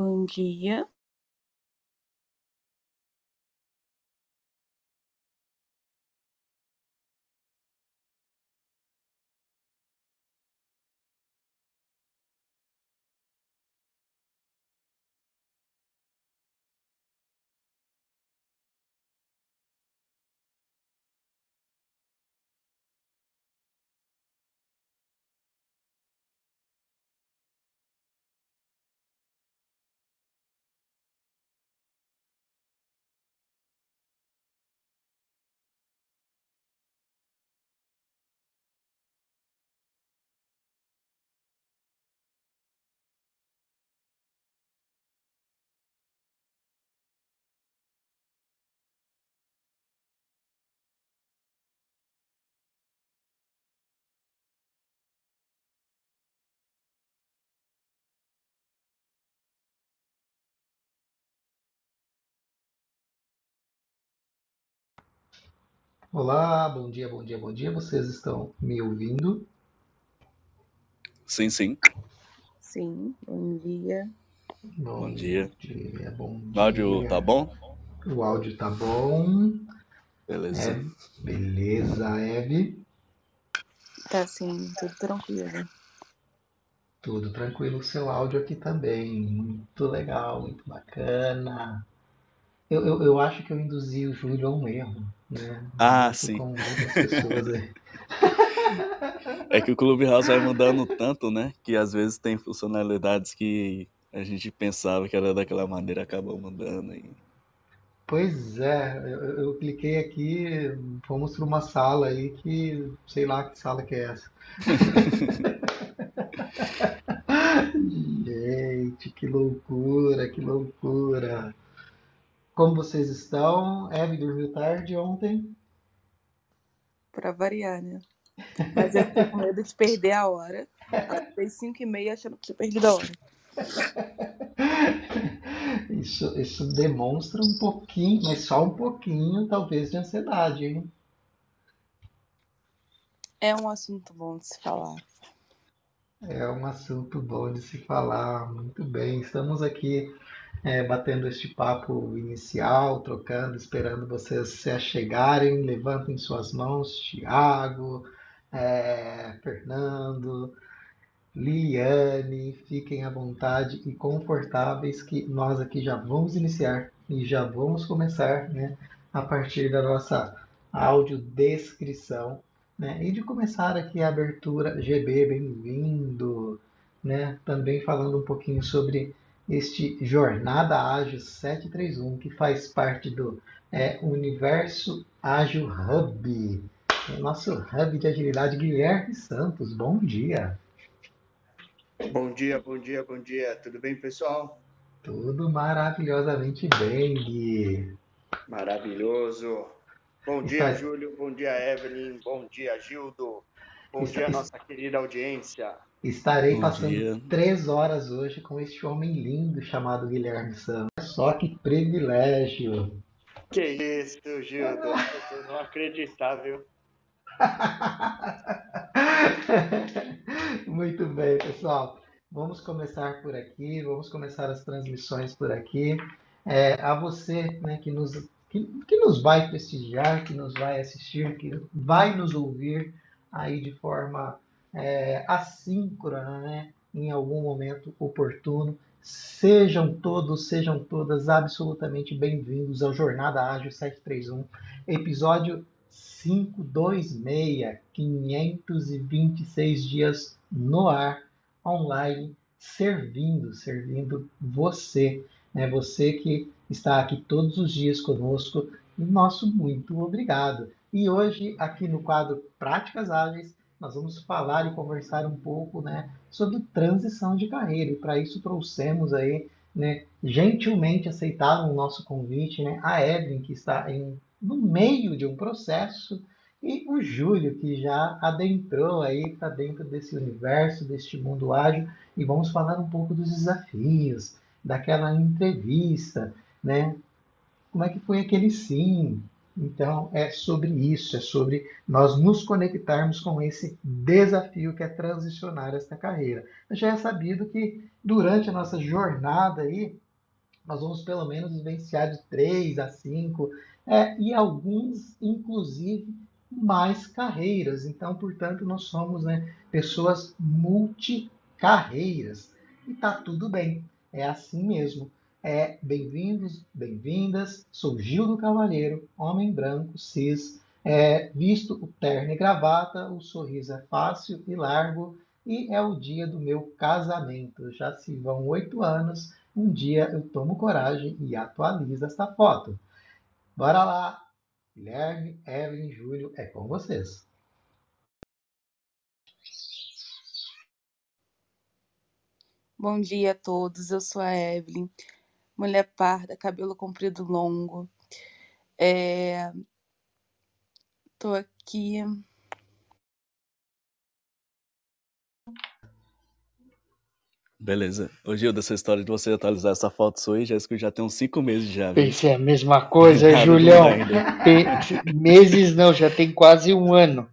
Bom dia. Olá, bom dia, bom dia, bom dia. Vocês estão me ouvindo? Sim, sim. Sim, bom dia. Bom, Bom dia. dia, bom O áudio dia. tá bom? O áudio tá bom. Beleza. É, beleza, Eve. Tá sim, tudo tranquilo. Tudo tranquilo. O seu áudio aqui também. Muito legal, muito bacana. Eu, eu, eu acho que eu induzi o Júlio a um erro, né? Ah, sim. É que o Clubhouse vai mudando tanto, né? Que às vezes tem funcionalidades que a gente pensava que era daquela maneira, acabou mudando. E... Pois é, eu, eu- eu cliquei aqui, fomos para uma sala aí que, sei lá que sala que é essa. Gente, que loucura, que loucura. Como vocês estão? Eve dormiu tarde ontem? Pra variar, né? Mas eu fiquei com medo de perder a hora. Acordei 5 e meia achando que tinha perdido a hora. Isso, isso demonstra um pouquinho, mas só um pouquinho, talvez, de ansiedade, hein? É um assunto bom de se falar. É um assunto bom de se falar. Muito bem, estamos aqui é, batendo este papo inicial, trocando, esperando vocês se achegarem. Levantem suas mãos, Tiago, é, Fernando, Liane, fiquem à vontade e confortáveis que nós aqui já vamos iniciar e já vamos começar, né, a partir da nossa audiodescrição, né, e de começar aqui a abertura GB, bem-vindo, né, também falando um pouquinho sobre este Jornada Ágil 731, que faz parte do é, Universo Ágil Hub, o nosso hub de agilidade, Guilherme Santos, bom dia. Bom dia, bom dia, bom dia. Tudo bem, pessoal? Tudo maravilhosamente bem, Gui. Maravilhoso. Bom dia, Júlio. Bom dia, Evelyn. Bom dia, Gildo. Bom dia, nossa querida audiência. Estarei Bom passando dia. três horas hoje com este homem lindo chamado Guilherme Santos. Só que privilégio. Que isso, Gildo. Eu não acreditar, viu? Muito bem, pessoal. Vamos começar por aqui, vamos começar as transmissões por aqui. É, a você né, que, nos, que, que nos vai prestigiar, que nos vai assistir, que vai nos ouvir aí de forma é, assíncrona, né, em algum momento oportuno. Sejam todos, sejam todas absolutamente bem-vindos ao Jornada Ágil 731, episódio 526, 526 dias no ar, online, servindo, servindo você, né? Você que está aqui todos os dias conosco, nosso muito obrigado. E hoje, aqui no quadro Práticas Ágeis, nós vamos falar e conversar um pouco, né, sobre transição de carreira. E para isso trouxemos aí, né, gentilmente aceitaram o nosso convite, né, a Evelyn, que está em no meio de um processo, e o Júlio, que já adentrou aí para dentro desse universo, deste mundo ágil, e vamos falar um pouco dos desafios, daquela entrevista, né? Como é que foi aquele sim, Então, é sobre isso, é sobre nós nos conectarmos com esse desafio que é transicionar esta carreira. Já é sabido que durante a nossa jornada aí, nós vamos pelo menos vivenciar de três a cinco, é, e alguns, inclusive, mais carreiras. Então, portanto, nós somos né, pessoas multicarreiras. E tá tudo bem, é assim mesmo. É, bem-vindos, bem-vindas. Sou Gil do Cavalheiro, homem branco, cis, é, visto o terno e gravata, o sorriso é fácil e largo, e é o dia do meu casamento. Já se vão oito anos, um dia eu tomo coragem e atualizo esta foto. Bora lá! Guilherme, Evelyn, Júlio, é com vocês. Bom dia a todos, eu sou a Evelyn mulher parda, cabelo comprido longo. É... Tô aqui. Beleza. Ô Gil, dessa história de você atualizar essa foto sua aí, Jéssica, já tem uns cinco meses já. Viu? Pensei a mesma coisa, Julião. Tem... meses não, já tem quase um ano.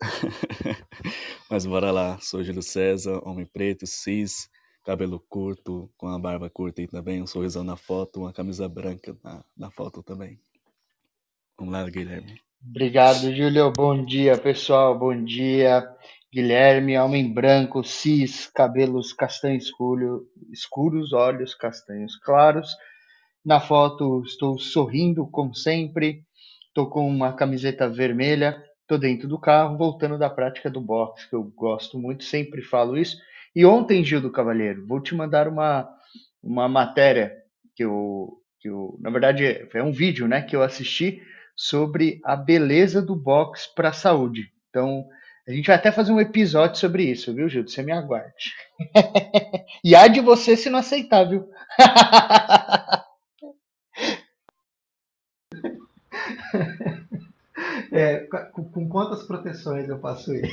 Mas bora lá. Sou Júlio César, homem preto, cis, cabelo curto, com a barba curta e também um sorrisão na foto, uma camisa branca na, na foto também. Vamos lá, Guilherme. Obrigado, Júlio. Bom dia, pessoal. Bom dia. Guilherme, homem branco, cis, cabelos castanhos escuro, escuros, olhos castanhos claros. Na foto estou sorrindo, como sempre. Estou com uma camiseta vermelha. Estou dentro do carro, voltando da prática do boxe, que eu gosto muito, sempre falo isso. E ontem, Gil do Cavalheiro, vou te mandar uma, uma matéria que eu, que eu, na verdade, é um vídeo, né, que eu assisti sobre a beleza do boxe para a saúde. Então, a gente vai até fazer um episódio sobre isso, viu, Gil? Você me aguarde. e há de você se não aceitar, viu? é, com, quantas proteções eu passo ele?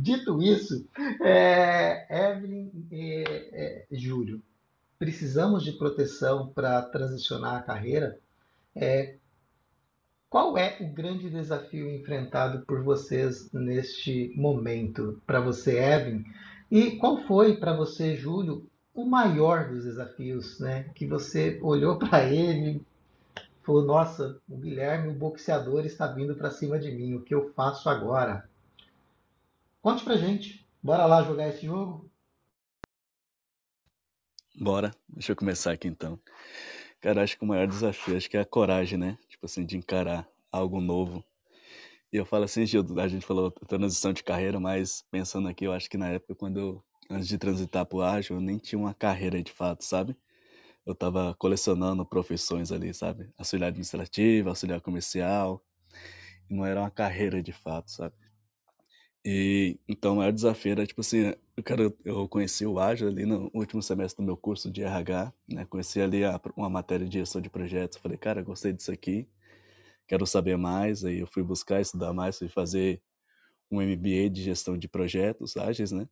Dito isso, é, Evelyn e é, Júlio, precisamos de proteção para transicionar a carreira. É, qual é o grande desafio enfrentado por vocês neste momento? Para você, Evelyn? E qual foi para você, Júlio, o maior dos desafios, né? Que você olhou para ele, falou: Nossa, o Guilherme, o boxeador, está vindo para cima de mim. O que eu faço agora? Conte pra gente. Bora lá jogar esse jogo? Bora. Deixa eu começar aqui então. Cara, acho que o maior desafio acho que é a coragem, né? Tipo assim, de encarar algo novo. E eu falo assim, Gil, a gente falou transição de carreira, mas pensando aqui, eu acho que na época, quando eu, antes de transitar pro ágil, eu nem tinha uma carreira de fato, sabe? Eu tava colecionando profissões ali, sabe? Auxiliar administrativo, auxiliar comercial. Não era uma carreira de fato, sabe? E então o maior desafio era tipo assim, eu quero eu conheci o Ágil ali no último semestre do meu curso de RH, né? Conheci ali a, uma matéria de gestão de projetos, falei, cara, gostei disso aqui, quero saber mais, aí eu fui buscar estudar mais, fui fazer um MBA de gestão de projetos ágeis, né?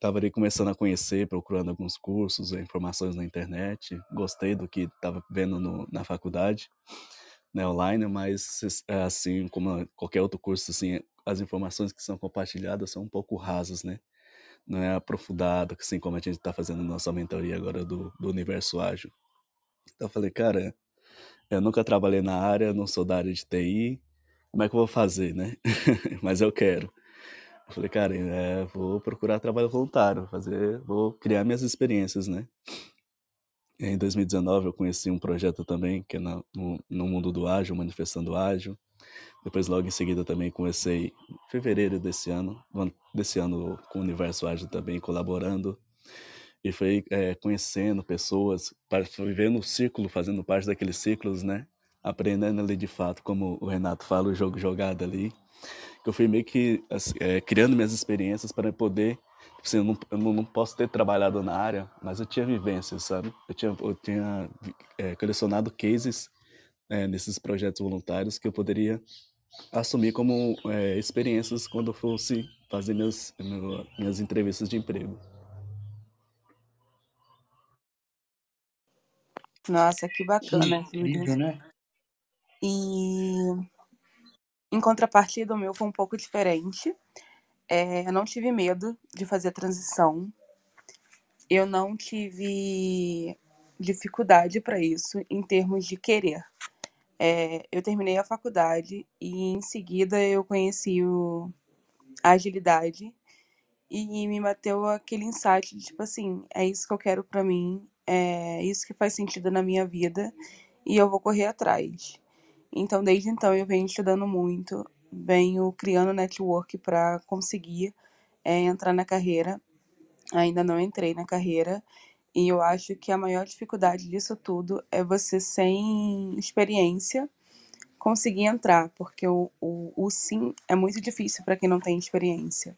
Tava ali começando a conhecer, procurando alguns cursos, informações na internet, gostei do que estava vendo no, na faculdade, né, online, mas assim como qualquer outro curso assim, as informações que são compartilhadas são um pouco rasas, né? Não é aprofundado, assim como a gente está fazendo nossa mentoria agora do, do universo ágil. Então eu falei, cara, eu nunca trabalhei na área, não sou da área de TI, como é que eu vou fazer, né? Mas eu quero. Eu falei, cara, é, vou procurar trabalho voluntário, fazer, vou criar minhas experiências, né? Em 2019 eu conheci um projeto também que é no, no mundo do ágil, manifestando ágil. Depois, logo em seguida, também comecei em fevereiro desse ano, desse ano com o Universo Ágil também colaborando. E foi é, conhecendo pessoas, vivendo o círculo, fazendo parte daqueles ciclos, né? Aprendendo ali de fato, como o Renato fala, o jogo jogado ali. Que eu fui meio que é, criando minhas experiências para poder. Tipo assim, eu, não, eu não posso ter trabalhado na área, mas eu tinha vivências, sabe? Eu tinha, eu tinha é, colecionado cases é, nesses projetos voluntários que eu poderia assumir como é, experiências quando fosse fazer minhas, minhas entrevistas de emprego. Nossa, que Que bacana, Júlio. incrível, né? E em contrapartida, o meu foi um pouco diferente. É, eu não tive medo de fazer a transição. Eu não tive dificuldade para isso em termos de querer. É, eu terminei a faculdade e em seguida eu conheci o, a agilidade e me bateu aquele insight de tipo assim, é isso que eu quero para mim, é isso que faz sentido na minha vida e eu vou correr atrás. Então, desde então, eu venho estudando muito, venho criando network para conseguir é, entrar na carreira. Ainda não entrei na carreira. E eu acho que a maior dificuldade disso tudo é você, sem experiência, conseguir entrar, porque o, o, o sim é muito difícil para quem não tem experiência.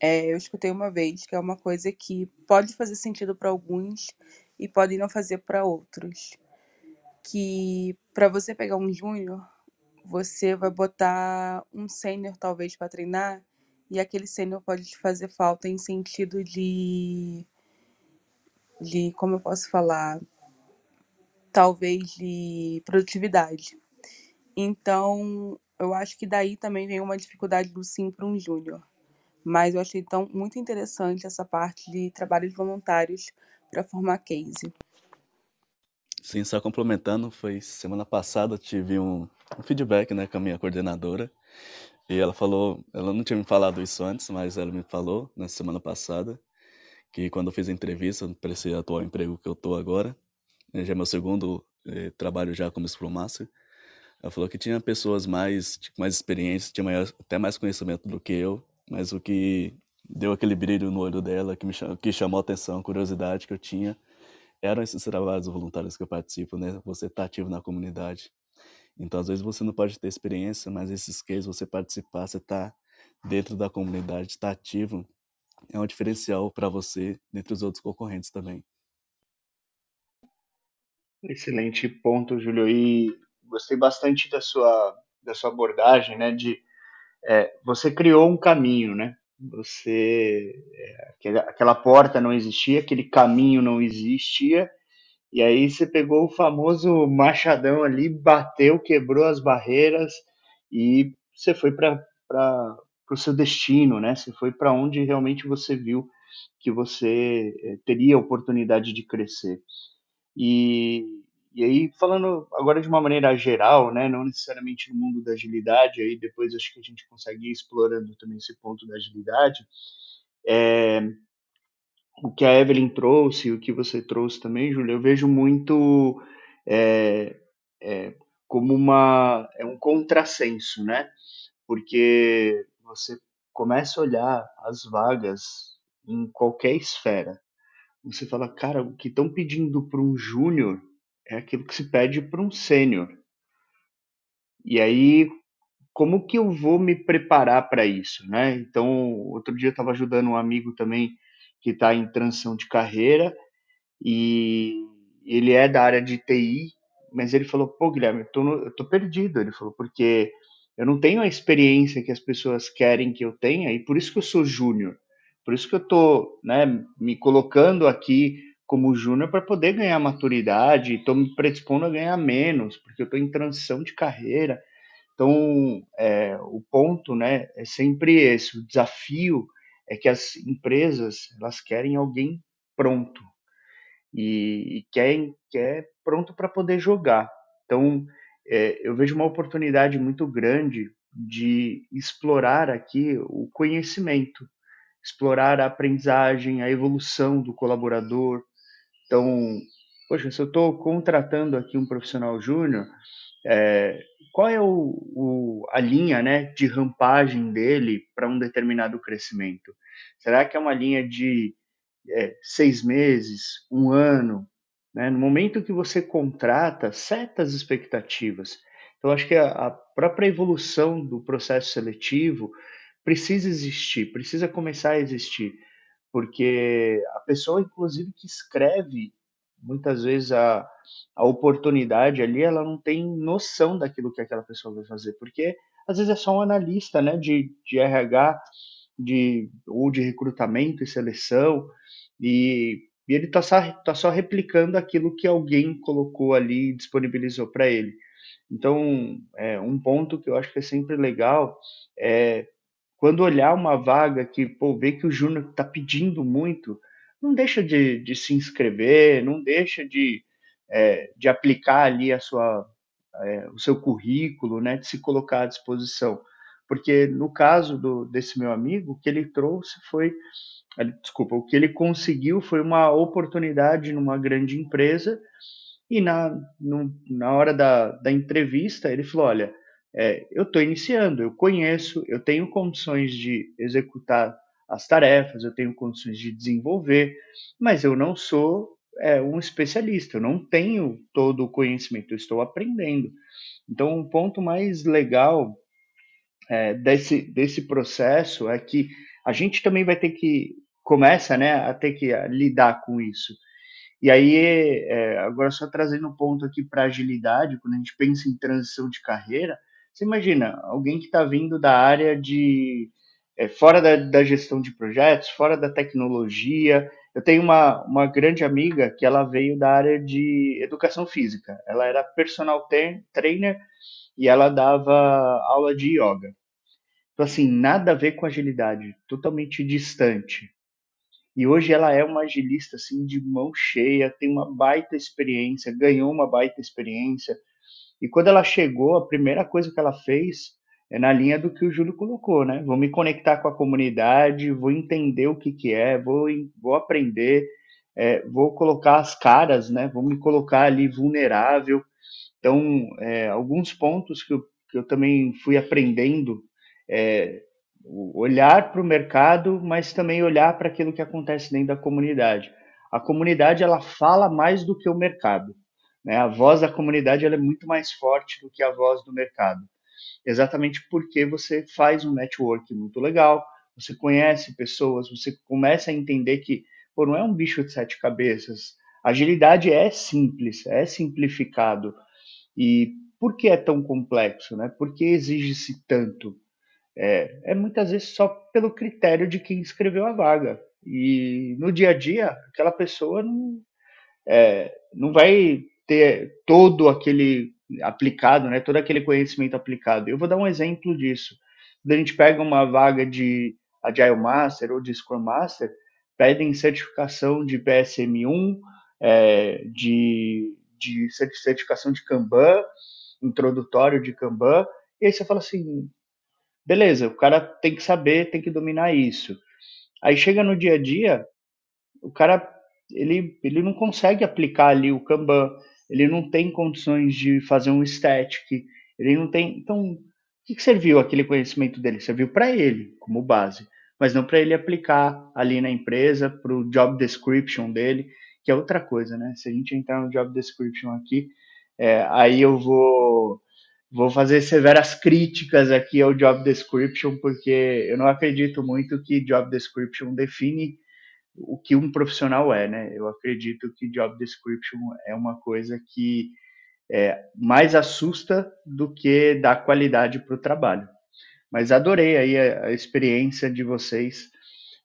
É, eu escutei uma vez que é uma coisa que pode fazer sentido para alguns e pode não fazer para outros. Que para você pegar um júnior, você vai botar um sênior talvez para treinar e aquele sênior pode te fazer falta em sentido de de como eu posso falar, talvez de produtividade. Então, eu acho que daí também vem uma dificuldade do sim para um júnior. Mas eu achei então muito interessante essa parte de trabalhos voluntários para formar case. Sim, só complementando, foi semana passada tive um, um feedback né, com a minha coordenadora. E ela falou, ela não tinha me falado isso antes, mas ela me falou na semana passada que quando eu fiz a entrevista para esse atual emprego que eu tô agora, né, já é meu segundo eh, trabalho já como Scrum Master, ela falou que tinha pessoas mais, tipo, mais experientes, tinha maior, até mais conhecimento do que eu, mas o que deu aquele brilho no olho dela, que me chamou, que chamou a atenção, a curiosidade que eu tinha, eram esses trabalhos voluntários que eu participo, né? Você tá ativo na comunidade. Então, às vezes você não pode ter experiência, mas esses cases você participar, você tá dentro da comunidade, está ativo, é um diferencial para você dentre os outros concorrentes também. Excelente ponto, Júlio. E gostei bastante da sua, da sua abordagem, né? De é, você criou um caminho, né? Você é, aquela, porta não existia, aquele caminho não existia, e aí você pegou o famoso machadão ali, bateu, quebrou as barreiras e você foi para o seu destino, né? Você foi para onde realmente você viu que você é, teria oportunidade de crescer. E, e aí, falando agora de uma maneira geral, né, não necessariamente no mundo da agilidade, aí depois acho que a gente consegue ir explorando também esse ponto da agilidade, é, o que a Evelyn trouxe, o que você trouxe também, Júlia, eu vejo muito é, é, como uma, é um contrassenso, né? Porque você começa a olhar as vagas em qualquer esfera. Você fala, cara, o que estão pedindo para um júnior é aquilo que se pede para um sênior. E aí, como que eu vou me preparar para isso, né? Então, outro dia eu estava ajudando um amigo também que está em transição de carreira e ele é da área de TI, mas ele falou, pô, Guilherme, eu tô, no, eu tô perdido. Ele falou, porque eu não tenho a experiência que as pessoas querem que eu tenha e por isso que eu sou júnior. Por isso que eu tô, né, me colocando aqui como júnior para poder ganhar maturidade, estou me predispondo a ganhar menos, porque eu estou em transição de carreira. Então, é, o ponto né, é sempre esse, o desafio é que as empresas elas querem alguém pronto e, e querem quer pronto para poder jogar. Então, é, eu vejo uma oportunidade muito grande de explorar aqui o conhecimento, explorar a aprendizagem, a evolução do colaborador, então, poxa, se eu estou contratando aqui um profissional júnior, é, qual é o, o, a linha né, de rampagem dele para um determinado crescimento? Será que é uma linha de é, seis meses, um ano? Né? No momento que você contrata, certas expectativas. Então, acho que a, a própria evolução do processo seletivo precisa existir, precisa começar a existir porque a pessoa, inclusive, que escreve muitas vezes a, a oportunidade ali, ela não tem noção daquilo que aquela pessoa vai fazer, porque às vezes é só um analista, né, de, de RH, de, ou de recrutamento e seleção, e, e ele está só, tá só replicando aquilo que alguém colocou ali e disponibilizou para ele. Então, é, um ponto que eu acho que é sempre legal é quando olhar uma vaga que, pô, vê que o júnior está pedindo muito, não deixa de, de, se inscrever, não deixa de, é, de aplicar ali a sua, é, o seu currículo, né, de se colocar à disposição. Porque no caso do, desse meu amigo, o que ele trouxe foi, desculpa, o que ele conseguiu foi uma oportunidade numa grande empresa e na, no, na hora da, da entrevista ele falou, olha, é, eu estou iniciando, eu conheço, eu tenho condições de executar as tarefas, eu tenho condições de desenvolver, mas eu não sou é, um especialista, eu não tenho todo o conhecimento, eu estou aprendendo. Então, um ponto mais legal é, desse, desse processo é que a gente também vai ter que, começa né, a ter que lidar com isso. E aí, é, agora só trazendo um ponto aqui para agilidade, quando a gente pensa em transição de carreira, você imagina, alguém que está vindo da área de. É, fora da, da, gestão de projetos, fora da tecnologia. Eu tenho uma, uma grande amiga que ela veio da área de educação física. Ela era personal trainer e ela dava aula de yoga. Então, assim, nada a ver com agilidade, totalmente distante. E hoje ela é uma agilista, assim, de mão cheia, tem uma baita experiência, ganhou uma baita experiência, e quando ela chegou, a primeira coisa que ela fez é na linha do que o Júlio colocou, né? Vou me conectar com a comunidade, vou entender o que, que é, vou, vou aprender, é, vou colocar as caras, né? Vou me colocar ali vulnerável. Então, é, alguns pontos que eu, que eu também fui aprendendo é olhar para o mercado, mas também olhar para aquilo que acontece dentro da comunidade. A comunidade ela fala mais do que o mercado. Né? A voz da comunidade ela é muito mais forte do que a voz do mercado. Exatamente porque você faz um network muito legal, você conhece pessoas, você começa a entender que pô, não é um bicho de sete cabeças. Agilidade é simples, é simplificado. E por que é tão complexo? Né? Por que exige-se tanto? É, é muitas vezes só pelo critério de quem escreveu a vaga. E no dia a dia, aquela pessoa não, é, não vai ter todo aquele aplicado, né, todo aquele conhecimento aplicado. Eu vou dar um exemplo disso. Quando a gente pega uma vaga de Agile Master ou de Scrum Master, pedem certificação de PSM1, é, de, de certificação de Kanban, introdutório de Kanban, e aí você fala assim, beleza, o cara tem que saber, tem que dominar isso. Aí chega no dia a dia, o cara ele, ele não consegue aplicar ali o Kanban, ele não tem condições de fazer um static, ele não tem. Então, o que, serviu aquele conhecimento dele? Serviu para ele, como base, mas não para ele aplicar ali na empresa, para o job description dele, que é outra coisa, né? Se a gente entrar no job description aqui, é, aí eu vou vou fazer severas críticas aqui ao job description, porque eu não acredito muito que job description define o que um profissional é, né? Eu acredito que job description é uma coisa que é, mais assusta do que dá qualidade para o trabalho. Mas adorei aí a, a, experiência de vocês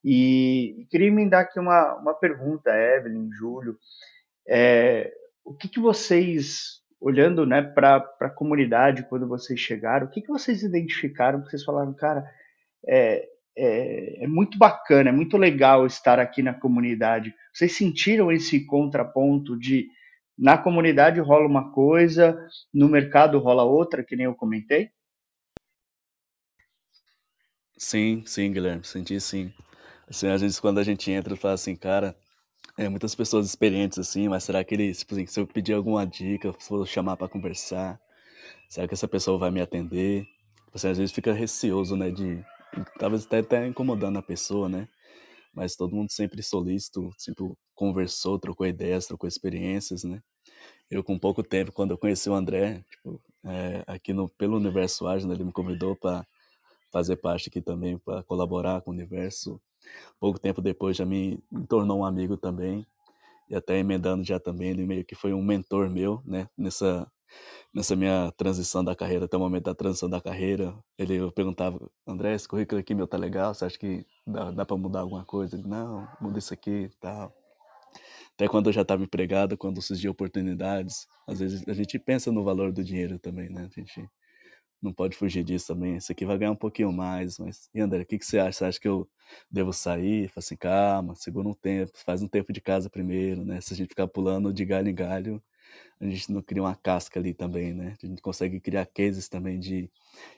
e queria me dar aqui uma, uma pergunta, Evelyn, Júlio, é, o que, que vocês, olhando né, para a comunidade quando vocês chegaram, o que, que vocês identificaram, vocês falaram, cara, é, é, é, muito bacana, é muito legal estar aqui na comunidade. Vocês sentiram esse contraponto de na comunidade rola uma coisa, no mercado rola outra, que nem eu comentei? Sim, sim, Guilherme, senti sim. Assim, às vezes quando a gente entra, fala assim, cara, é, muitas pessoas experientes assim, mas será que ele, tipo assim, se eu pedir alguma dica, se eu chamar para conversar, será que essa pessoa vai me atender? Você às vezes fica receoso, né, de talvez até tá incomodando a pessoa, né? Mas todo mundo sempre solícito, sempre conversou, trocou ideias, trocou experiências, né? Eu, com pouco tempo, quando eu conheci o André, tipo, é, aqui no, pelo Universo Ágil, né, ele me convidou para fazer parte aqui também, para colaborar com o Universo. Pouco tempo depois já me, tornou um amigo também, e até emendando já também, ele meio que foi um mentor meu, né, nessa nessa minha transição da carreira, até o momento da transição da carreira, ele eu perguntava, André, esse currículo aqui meu tá legal, você acha que dá, dá para mudar alguma coisa? Ele, não, muda isso aqui tal. Até quando eu já estava empregado, quando surgiam oportunidades, às vezes a gente pensa no valor do dinheiro também, né? A gente não pode fugir disso também. Esse aqui vai ganhar um pouquinho mais, mas e André, o que, que você acha? Você acha que eu devo sair? Fala assim, calma, segura um tempo, faz um tempo de casa primeiro, né? Se a gente ficar pulando de galho em galho, a gente não cria uma casca ali também, né? A gente consegue criar cases também de,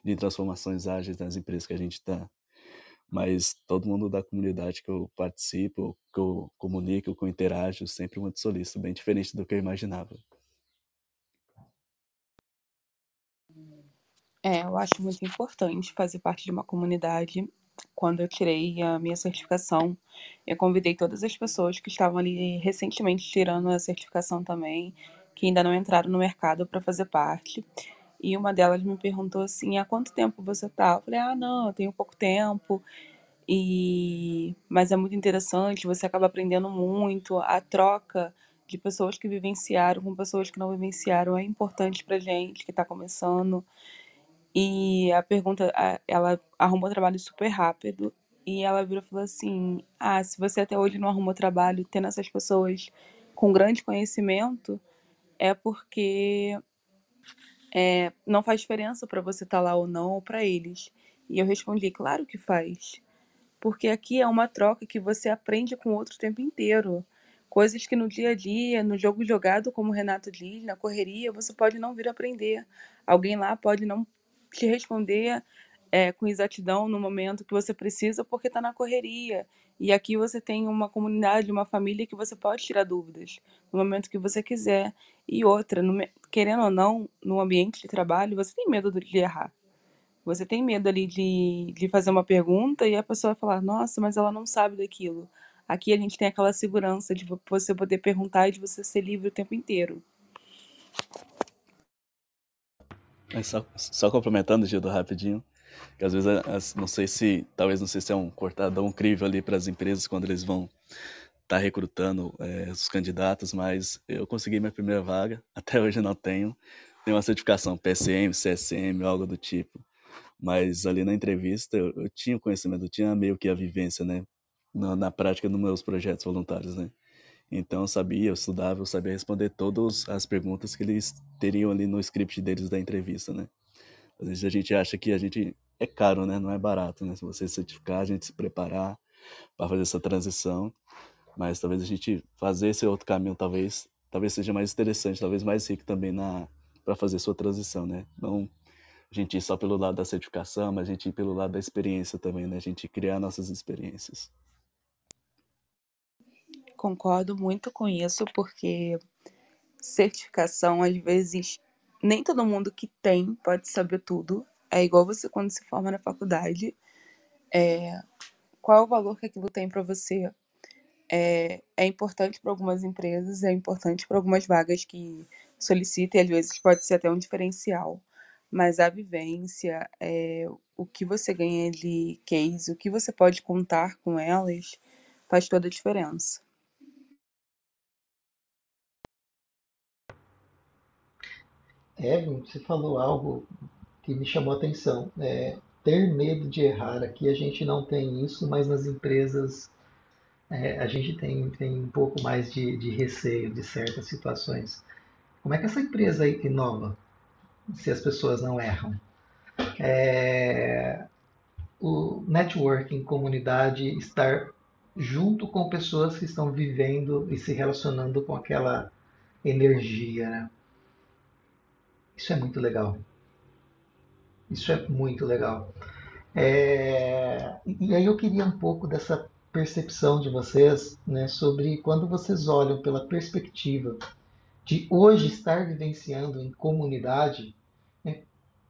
de transformações ágeis nas empresas que a gente está mas todo mundo da comunidade que eu participo, que eu comunico, que eu interajo, sempre muito solícito, bem diferente do que eu imaginava. É, eu acho muito importante fazer parte de uma comunidade. Quando eu tirei a minha certificação, eu convidei todas as pessoas que estavam ali recentemente tirando a certificação também, que ainda não entraram no mercado para fazer parte. E uma delas me perguntou assim: há quanto tempo você tá? Eu falei: ah, não, eu tenho pouco tempo. E mas é muito interessante, você acaba aprendendo muito. A troca de pessoas que vivenciaram com pessoas que não vivenciaram é importante pra gente que está começando. E a pergunta, ela arrumou trabalho super rápido e ela virou e falou assim: Ah, se você até hoje não arrumou trabalho tendo essas pessoas com grande conhecimento, é porque é, não faz diferença para você estar tá lá ou não, ou para eles. E eu respondi, claro que faz. Porque aqui é uma troca que você aprende com o outro o tempo inteiro. Coisas que no dia a dia, no jogo jogado, como o Renato diz, na correria, você pode não vir aprender. Alguém lá pode não te responder é, com exatidão no momento que você precisa, porque está na correria. E aqui você tem uma comunidade, uma família que você pode tirar dúvidas no momento que você quiser. E outra, no, querendo ou não, no ambiente de trabalho, você tem medo de errar. Você tem medo ali de, de fazer uma pergunta e a pessoa falar, nossa, mas ela não sabe daquilo. Aqui a gente tem aquela segurança de você poder perguntar e de você ser livre o tempo inteiro. Só, só complementando, Gildo, rapidinho, que às vezes, não sei se, talvez não sei se é um cortadão incrível ali para as empresas quando eles vão estar tá recrutando é, os candidatos, mas eu consegui minha primeira vaga, até hoje não tenho, tenho uma certificação PSM, CSM, algo do tipo, mas ali na entrevista eu, eu tinha conhecimento, eu tinha meio que a vivência, né, na, na prática dos meus projetos voluntários, né, então eu sabia, eu estudava, eu sabia responder todas as perguntas que eles teriam ali no script deles da entrevista, né? Às vezes a gente acha que a gente é caro, né? Não é barato, né? Se você certificar, a gente se preparar para fazer essa transição, mas talvez a gente fazer esse outro caminho talvez talvez seja mais interessante, talvez mais rico também na para fazer sua transição, né? Não a gente ir só pelo lado da certificação, mas a gente ir pelo lado da experiência também, né? A gente criar nossas experiências. Concordo muito com isso, porque certificação, às vezes, nem todo mundo que tem pode saber tudo. É igual você quando se forma na faculdade. É, qual é o valor que aquilo tem para você? É, é importante para algumas empresas, é importante para algumas vagas que solicitam, e às vezes pode ser até um diferencial. Mas a vivência, é, o que você ganha de case, o que você pode contar com elas, faz toda a diferença. Evan, você falou algo que me chamou a atenção. É, ter medo de errar. Aqui a gente não tem isso, mas nas empresas é, a gente tem, tem um pouco mais de, de receio de certas situações. Como é que essa empresa inova se as pessoas não erram? É, o networking, comunidade, estar junto com pessoas que estão vivendo e se relacionando com aquela energia. Né? Isso é muito legal. Isso é muito legal. É... E aí eu queria um pouco dessa percepção de vocês né, sobre quando vocês olham pela perspectiva de hoje estar vivenciando em comunidade, né,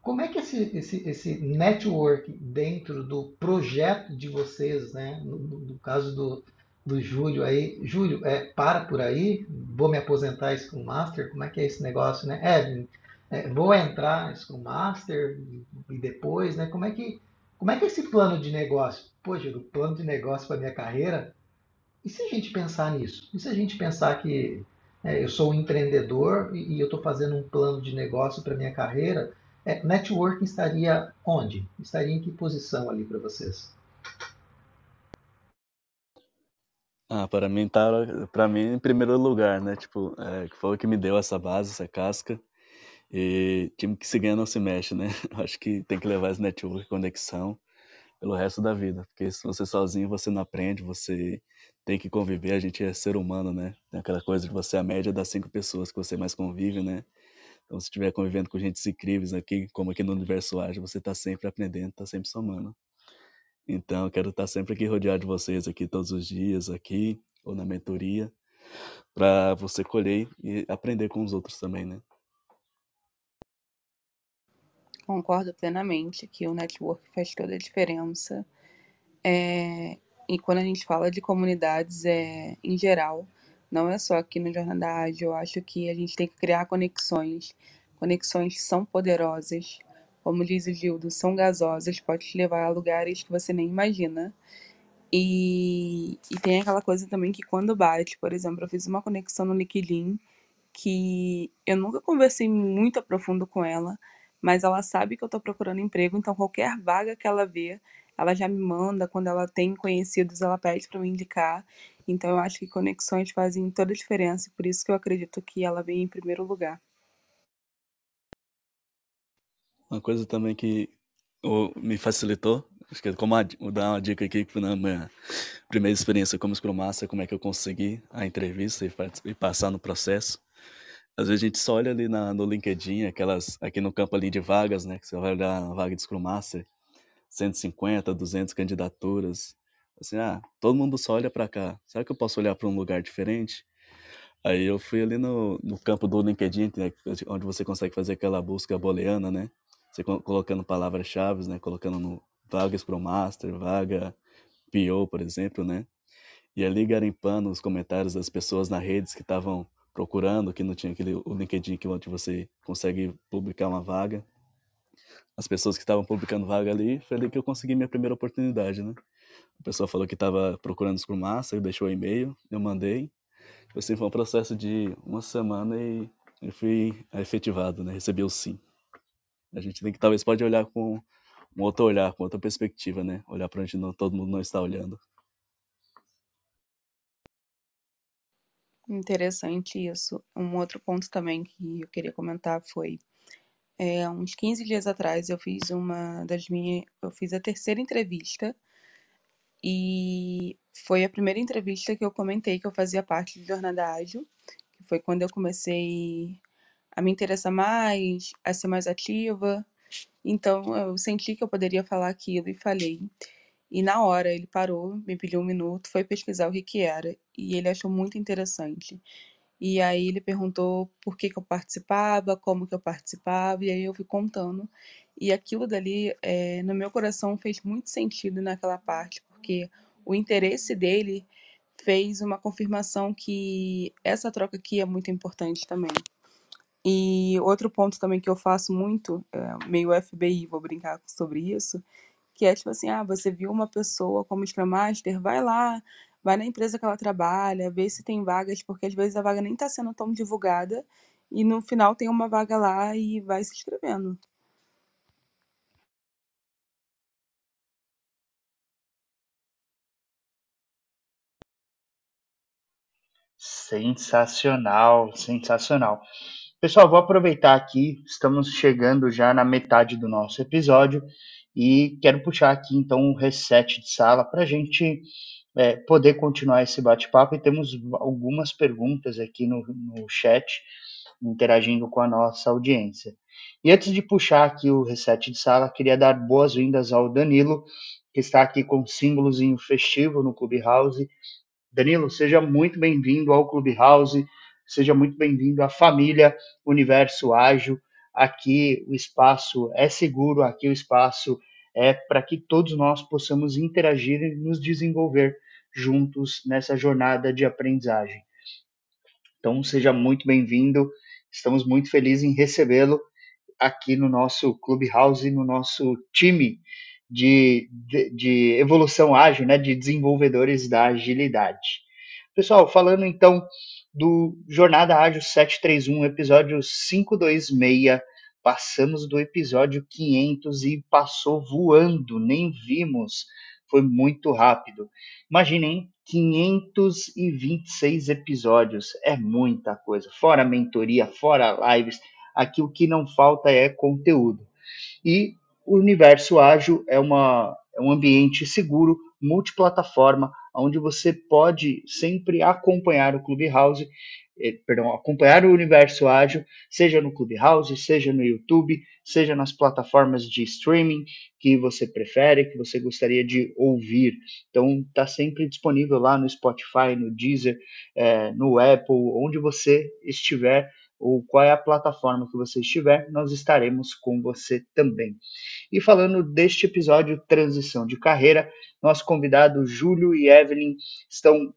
como é que esse, esse, esse network dentro do projeto de vocês, né, no, no caso do, do Júlio aí, Júlio, é, para por aí, vou me aposentar Scrum Master, como é que é esse negócio, né? Evelyn, é, vou entrar Scrum Master e depois, né? Como é que como é que é esse plano de negócio? Poxa, o plano de negócio para minha carreira. E se a gente pensar nisso? E se a gente pensar que é, eu sou um empreendedor e, e eu estou fazendo um plano de negócio para minha carreira? É, networking estaria onde? Estaria em que posição ali para vocês? Ah, para mim tá, para mim em primeiro lugar, né? Tipo, é, foi o que me deu essa base, essa casca. E time que se ganha não se mexe, né? Acho que tem que levar esse network, conexão pelo resto da vida, porque se você sozinho você não aprende, você tem que conviver, a gente é ser humano, né? Tem aquela coisa de você é a média das cinco pessoas que você mais convive, né? Então, se estiver convivendo com gente incríveis aqui, como aqui no Universo Ágil, você está sempre aprendendo, está sempre somando. Então, eu quero estar sempre aqui rodeado de vocês aqui todos os dias, aqui, ou na mentoria, para você colher e aprender com os outros também, né? Concordo plenamente que o network faz toda a diferença. É, e quando a gente fala de comunidades é, em geral, não é só aqui no Jornada Ágil, eu acho que a gente tem que criar conexões. Conexões são poderosas, como diz o Gildo, são gasosas, pode te levar a lugares que você nem imagina. E, e tem aquela coisa também que quando bate, por exemplo, eu fiz uma conexão no LinkedIn que eu nunca conversei muito a profundo com ela, mas ela sabe que eu tô procurando emprego, então qualquer vaga que ela vê, ela já me manda, quando ela tem conhecidos, ela pede para me indicar. Então eu acho que conexões fazem toda a diferença, e por isso que eu acredito que ela vem em primeiro lugar. Uma coisa também que me facilitou, acho que é como vou dar uma dica aqui na minha primeira experiência como Scrum Master, como é que eu consegui a entrevista e, e passar no processo. Às vezes a gente só olha ali na, no LinkedIn, aquelas, aqui no campo ali de vagas, né? Que você vai olhar a vaga de Scrum Master, 150, 200 candidaturas. Assim, ah, todo mundo só olha para cá. Será que eu posso olhar para um lugar diferente? Aí eu fui ali no, no campo do LinkedIn, né, onde você consegue fazer aquela busca booleana, né? Você colocando palavras-chave, né? Colocando no vagas para o Master, vaga PO, por exemplo, né? E ali garimpando os comentários das pessoas na redes que estavam procurando, que não tinha aquele o LinkedIn que onde você consegue publicar uma vaga. As pessoas que estavam publicando vaga ali, foi ali que eu consegui minha primeira oportunidade, né? A pessoa falou que estava procurando Scrum Master, deixou o e-mail, eu mandei. Assim, foi um processo de uma semana e eu fui efetivado, né? Recebi o sim. A gente tem que talvez pode olhar com um outro olhar, com outra perspectiva, né? Olhar para onde não, todo mundo não está olhando. Interessante isso. Um outro ponto também que eu queria comentar foi é, uns 15 dias atrás eu fiz uma das minhas. Eu fiz a terceira entrevista e foi a primeira entrevista que eu comentei que eu fazia parte de Jornada Ágil, que foi quando eu comecei a me interessar mais, a ser mais ativa. Então eu senti que eu poderia falar aquilo e falei. E na hora ele parou, me pediu um minuto, foi pesquisar o que que era e ele achou muito interessante. E aí ele perguntou por que que eu participava, como que eu participava, e aí eu fui contando. E aquilo dali, é, no meu coração, fez muito sentido naquela parte, porque o interesse dele fez uma confirmação que essa troca aqui é muito importante também. E outro ponto também que eu faço muito, é, meio FBI, vou brincar sobre isso, que é tipo assim, ah, você viu uma pessoa como Scrum Master, vai lá, vai na empresa que ela trabalha, vê se tem vagas, porque às vezes a vaga nem está sendo tão divulgada, e no final tem uma vaga lá e vai se inscrevendo. Sensacional, sensacional. Pessoal, vou aproveitar aqui, estamos chegando já na metade do nosso episódio e quero puxar aqui então um reset de sala para a gente é, poder continuar esse bate-papo e temos algumas perguntas aqui no, no chat interagindo com a nossa audiência. E antes de puxar aqui o reset de sala, queria dar boas-vindas ao Danilo, que está aqui com símbolozinho festivo no Clubhouse. Danilo, seja muito bem-vindo ao Clubhouse, seja muito bem-vindo à família Universo Ágil. Aqui o espaço é seguro, aqui o espaço é para que todos nós possamos interagir e nos desenvolver juntos nessa jornada de aprendizagem. Então, seja muito bem-vindo, estamos muito felizes em recebê-lo aqui no nosso Clubhouse, no nosso time de, de, de, evolução ágil, né, de desenvolvedores da agilidade. Pessoal, falando então do Jornada Ágil 731, episódio 526, Passamos do episódio 500 e passou voando, nem vimos. Foi muito rápido. Imaginem 526 episódios. É muita coisa. Fora mentoria, fora lives. Aqui o que não falta é conteúdo. E o universo ágil é, uma, é um ambiente seguro, multiplataforma, onde você pode sempre acompanhar o Clubhouse eh, perdão, acompanhar o universo ágil, seja no Clubhouse, seja no YouTube, seja nas plataformas de streaming que você prefere, que você gostaria de ouvir. Então, está sempre disponível lá no Spotify, no Deezer, é, no Apple, onde você estiver, ou qual é a plataforma que você estiver, nós estaremos com você também. E falando deste episódio Transição de Carreira, nosso convidado Júlio e Evelyn estão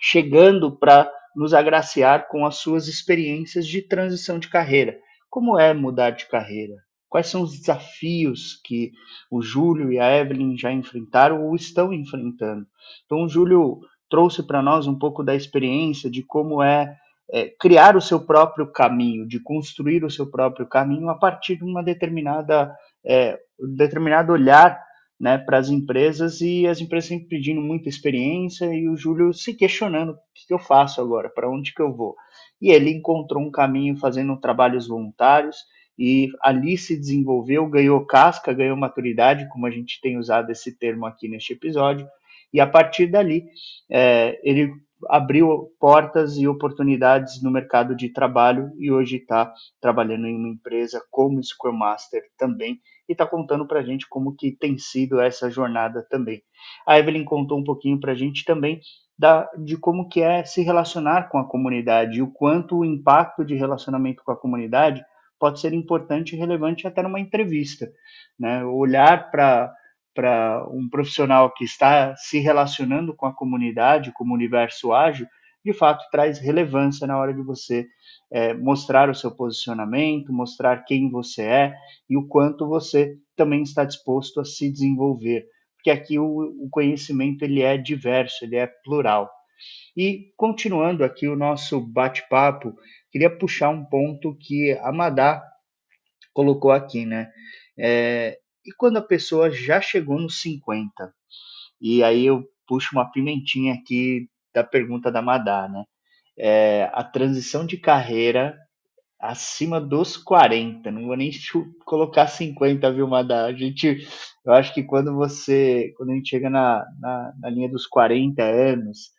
chegando para nos agraciar com as suas experiências de transição de carreira. Como é mudar de carreira? Quais são os desafios que o Júlio e a Evelyn já enfrentaram ou estão enfrentando? Então, o Júlio trouxe para nós um pouco da experiência de como é, é, criar o seu próprio caminho, de construir o seu próprio caminho a partir de uma determinada é, determinado olhar né, para as empresas e as empresas sempre pedindo muita experiência e o Júlio se questionando o que, que eu faço agora, para onde que eu vou. E ele encontrou um caminho fazendo trabalhos voluntários e ali se desenvolveu, ganhou casca, ganhou maturidade, como a gente tem usado esse termo aqui neste episódio, e a partir dali é, ele abriu portas e oportunidades no mercado de trabalho e hoje está trabalhando em uma empresa como Scrum Master também e está contando para a gente como que tem sido essa jornada também. A Evelyn contou um pouquinho para a gente também da, de como que é se relacionar com a comunidade e o quanto o impacto de relacionamento com a comunidade pode ser importante e relevante até numa entrevista, né? Olhar para para um profissional que está se relacionando com a comunidade, como o universo ágil, de fato traz relevância na hora de você é, mostrar o seu posicionamento, mostrar quem você é e o quanto você também está disposto a se desenvolver, porque aqui o, o conhecimento ele é diverso, ele é plural. E continuando aqui o nosso bate-papo, queria puxar um ponto que a Madá colocou aqui, né? É, e quando a pessoa já chegou nos 50? E aí eu puxo uma pimentinha aqui da pergunta da Madá, né? É, a transição de carreira acima dos 40, não vou nem colocar 50, viu, Madá? A gente, eu acho que quando você, quando a gente chega na, na, na linha dos 40 anos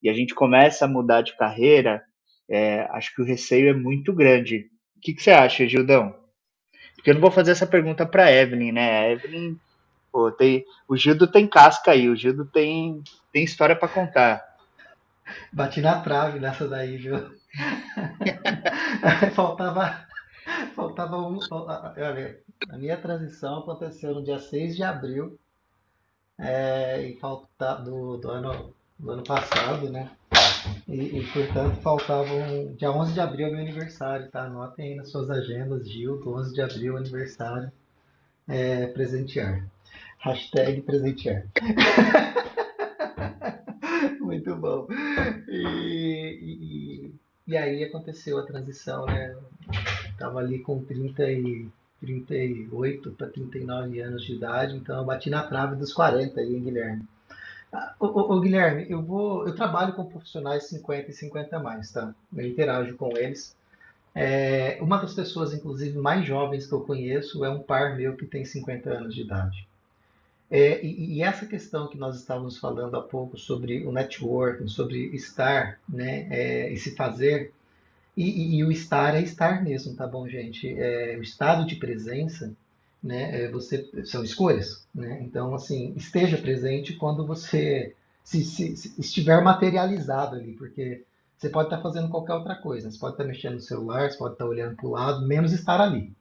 e a gente começa a mudar de carreira, é, acho que o receio é muito grande. O que, que você acha, Gildão? Porque eu não vou fazer essa pergunta para Evelyn, né? A Evelyn, pô, tem, o Gildo tem casca aí, o Gildo tem, tem história para contar. Bati na trave nessa daí, viu? faltava, faltava um. Olha, a minha transição aconteceu no dia 6 de abril é, e falta, do, do, ano, do ano passado, né? E, e, portanto, faltavam. Dia 11 de abril é meu aniversário, tá? Anotem aí nas suas agendas, Gil, 11 de abril, aniversário. É, presentear. Hashtag presentear. Muito bom. E, e, e, aí aconteceu a transição, né? Tava ali com 30 e, 38 para 39 anos de idade, então eu bati na trave dos 40 aí, Guilherme? Ô, Guilherme, eu vou, eu trabalho com profissionais 50 e 50 a mais, tá? Eu interajo com eles. É, uma das pessoas, inclusive, mais jovens que eu conheço é um par meu que tem 50 anos de idade. É, e, e, essa questão que nós estávamos falando há pouco sobre o networking, sobre estar, né, é, e se fazer, e, e, e, o estar é estar mesmo, tá bom, gente? É, o estado de presença né? É, você são escolhas, né? Então, assim, esteja presente quando você se, se, se estiver materializado ali, porque você pode estar fazendo qualquer outra coisa. Você pode estar mexendo no celular, você pode estar olhando para o lado, menos estar ali.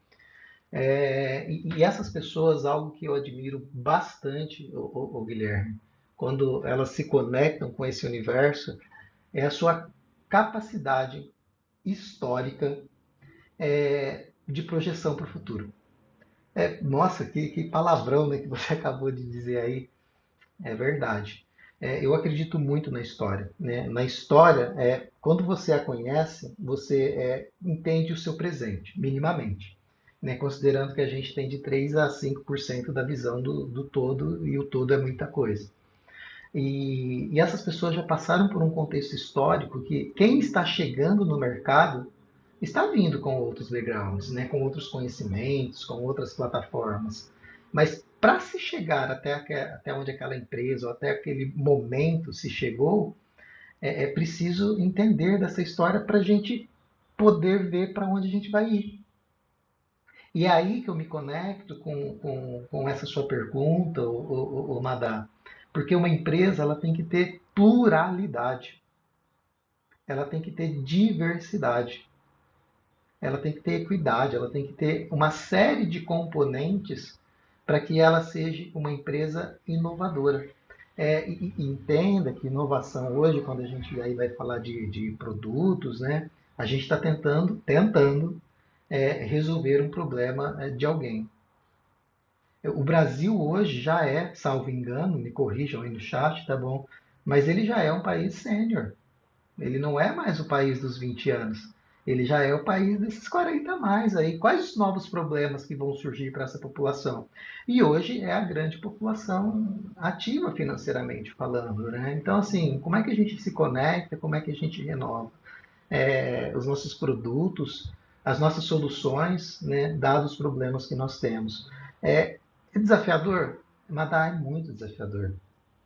É, e, e, essas pessoas, algo que eu admiro bastante, o, o, o, Guilherme, quando elas se conectam com esse universo, é a sua capacidade histórica é, de projeção para o futuro. É, nossa, que, que palavrão né, que você acabou de dizer aí. É verdade. É, eu acredito muito na história. Né? Na história, é, quando você a conhece, você é, entende o seu presente, minimamente. Né? Considerando que a gente tem de 3 a 5% da visão do, do todo, e o todo é muita coisa. E, e essas pessoas já passaram por um contexto histórico que quem está chegando no mercado está vindo com outros backgrounds, né, com outros conhecimentos, com outras plataformas. Mas para se chegar até, até onde aquela empresa ou até aquele momento se chegou, é, é preciso entender dessa história para a gente poder ver para onde a gente vai ir. E é aí que eu me conecto com, com, com essa sua pergunta, o, Madá. Porque uma empresa ela tem que ter pluralidade. Ela tem que ter diversidade. Ela tem que ter equidade, ela tem que ter uma série de componentes para que ela seja uma empresa inovadora. É, e, e entenda que inovação hoje, quando a gente aí vai falar de, de produtos, né, a gente está tentando, tentando é, resolver um problema é, de alguém. O Brasil hoje já é, salvo engano, me corrijam aí no chat, tá bom? Mas ele já é um país sênior. Ele não é mais o país dos 20 anos. Ele já é o país desses 40 a mais aí. Quais os novos problemas que vão surgir para essa população? E hoje é a grande população ativa financeiramente falando, né? Então, assim, como é que a gente se conecta? Como é que a gente renova é, os nossos produtos, as nossas soluções, né, dados os problemas que nós temos? É, é desafiador? Matar é muito desafiador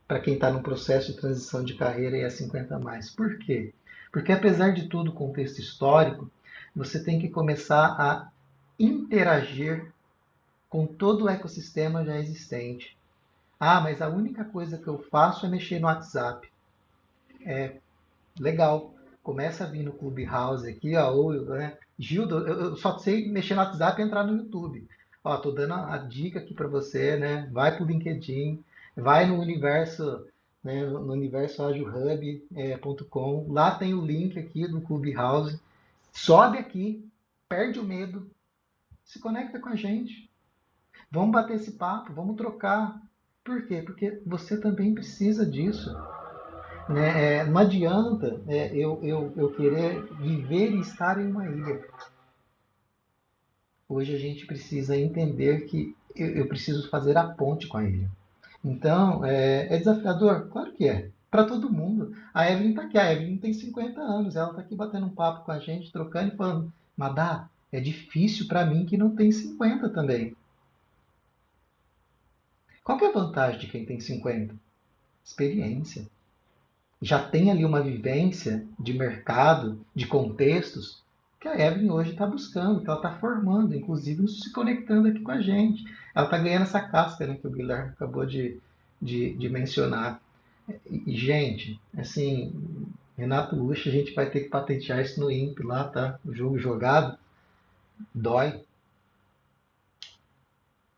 para quem está no processo de transição de carreira e é 50 a mais. Por quê? Porque apesar de todo o contexto histórico, você tem que começar a interagir com todo o ecossistema já existente. Ah, mas a única coisa que eu faço é mexer no WhatsApp. É legal. Começa a vir no Clubhouse aqui, ó, ou, né? Gildo, eu só sei mexer no WhatsApp e entrar no YouTube. Ó, tô dando a dica aqui para você, né? Vai pro LinkedIn, vai no universo né, no universoagilhub.com. É, Lá tem o link aqui do Clubhouse. Sobe aqui, perde o medo, se conecta com a gente. Vamos bater esse papo, vamos trocar. Por quê? Porque você também precisa disso. Né? É, não adianta é, eu, eu, eu querer viver e estar em uma ilha. Hoje a gente precisa entender que eu, eu preciso fazer a ponte com a ilha. Então, é, é desafiador? Claro que é. Para todo mundo. A Evelyn está aqui. A Evelyn tem 50 anos. Ela está aqui batendo um papo com a gente, trocando e falando: Madá, é difícil para mim que não tem 50 também. Qual é a vantagem de quem tem 50? Experiência. Já tem ali uma vivência de mercado, de contextos, que a Evelyn hoje está buscando, que ela está formando, inclusive se conectando aqui com a gente. Ela está ganhando essa casca né, que o Guilherme acabou de, de, de mencionar. E, gente, assim, Renato Luxa, a gente vai ter que patentear isso no INPE lá, tá? O jogo jogado dói.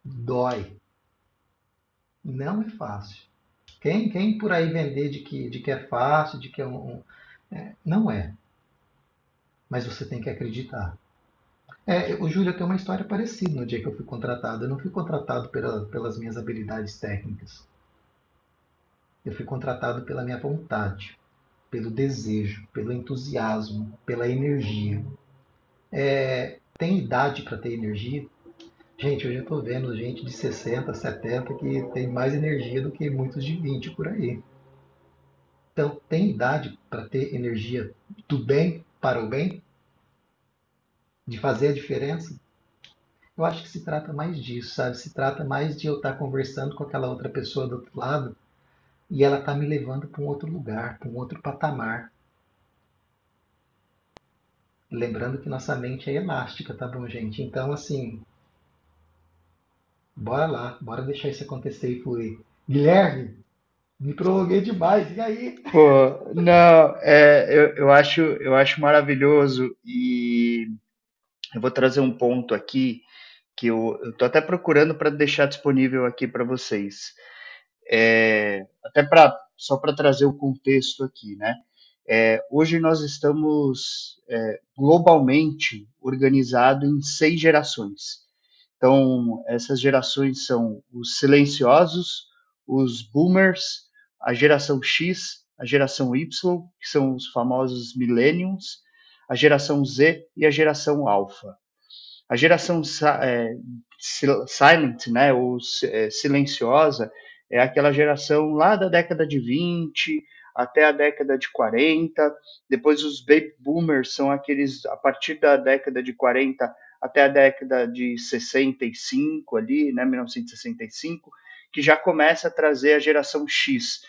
Dói. Não é fácil. Quem, quem por aí vender de que, de que é fácil, de que é um. um é, não é mas você tem que acreditar. É, o Júlio tem uma história parecida no dia que eu fui contratado. Eu não fui contratado pela, pelas minhas habilidades técnicas. Eu fui contratado pela minha vontade, pelo desejo, pelo entusiasmo, pela energia. É, tem idade para ter energia? Gente, hoje eu estou vendo gente de 60, 70 que tem mais energia do que muitos de 20 por aí. Então, tem idade para ter energia do bem para o bem? De fazer a diferença, eu acho que se trata mais disso, sabe? Se trata mais de eu estar conversando com aquela outra pessoa do outro lado e ela tá me levando para um outro lugar, para um outro patamar. Lembrando que nossa mente é elástica, tá bom, gente? Então, assim, bora lá, bora deixar isso acontecer e fluir. Guilherme, me prolonguei demais, e aí? Pô, não, é, eu, eu, acho, eu acho maravilhoso e eu vou trazer um ponto aqui que eu estou até procurando para deixar disponível aqui para vocês. É, até para só para trazer o contexto aqui, né? É, hoje nós estamos é, globalmente organizados em seis gerações. Então, essas gerações são os silenciosos, os boomers, a geração X, a geração Y, que são os famosos millennials, a geração Z e a geração Alpha. A geração é, silent, né, ou é, silenciosa, é aquela geração lá da década de 20 até a década de 40. Depois os baby boomers são aqueles a partir da década de 40 até a década de 65 ali, né, 1965, que já começa a trazer a geração X,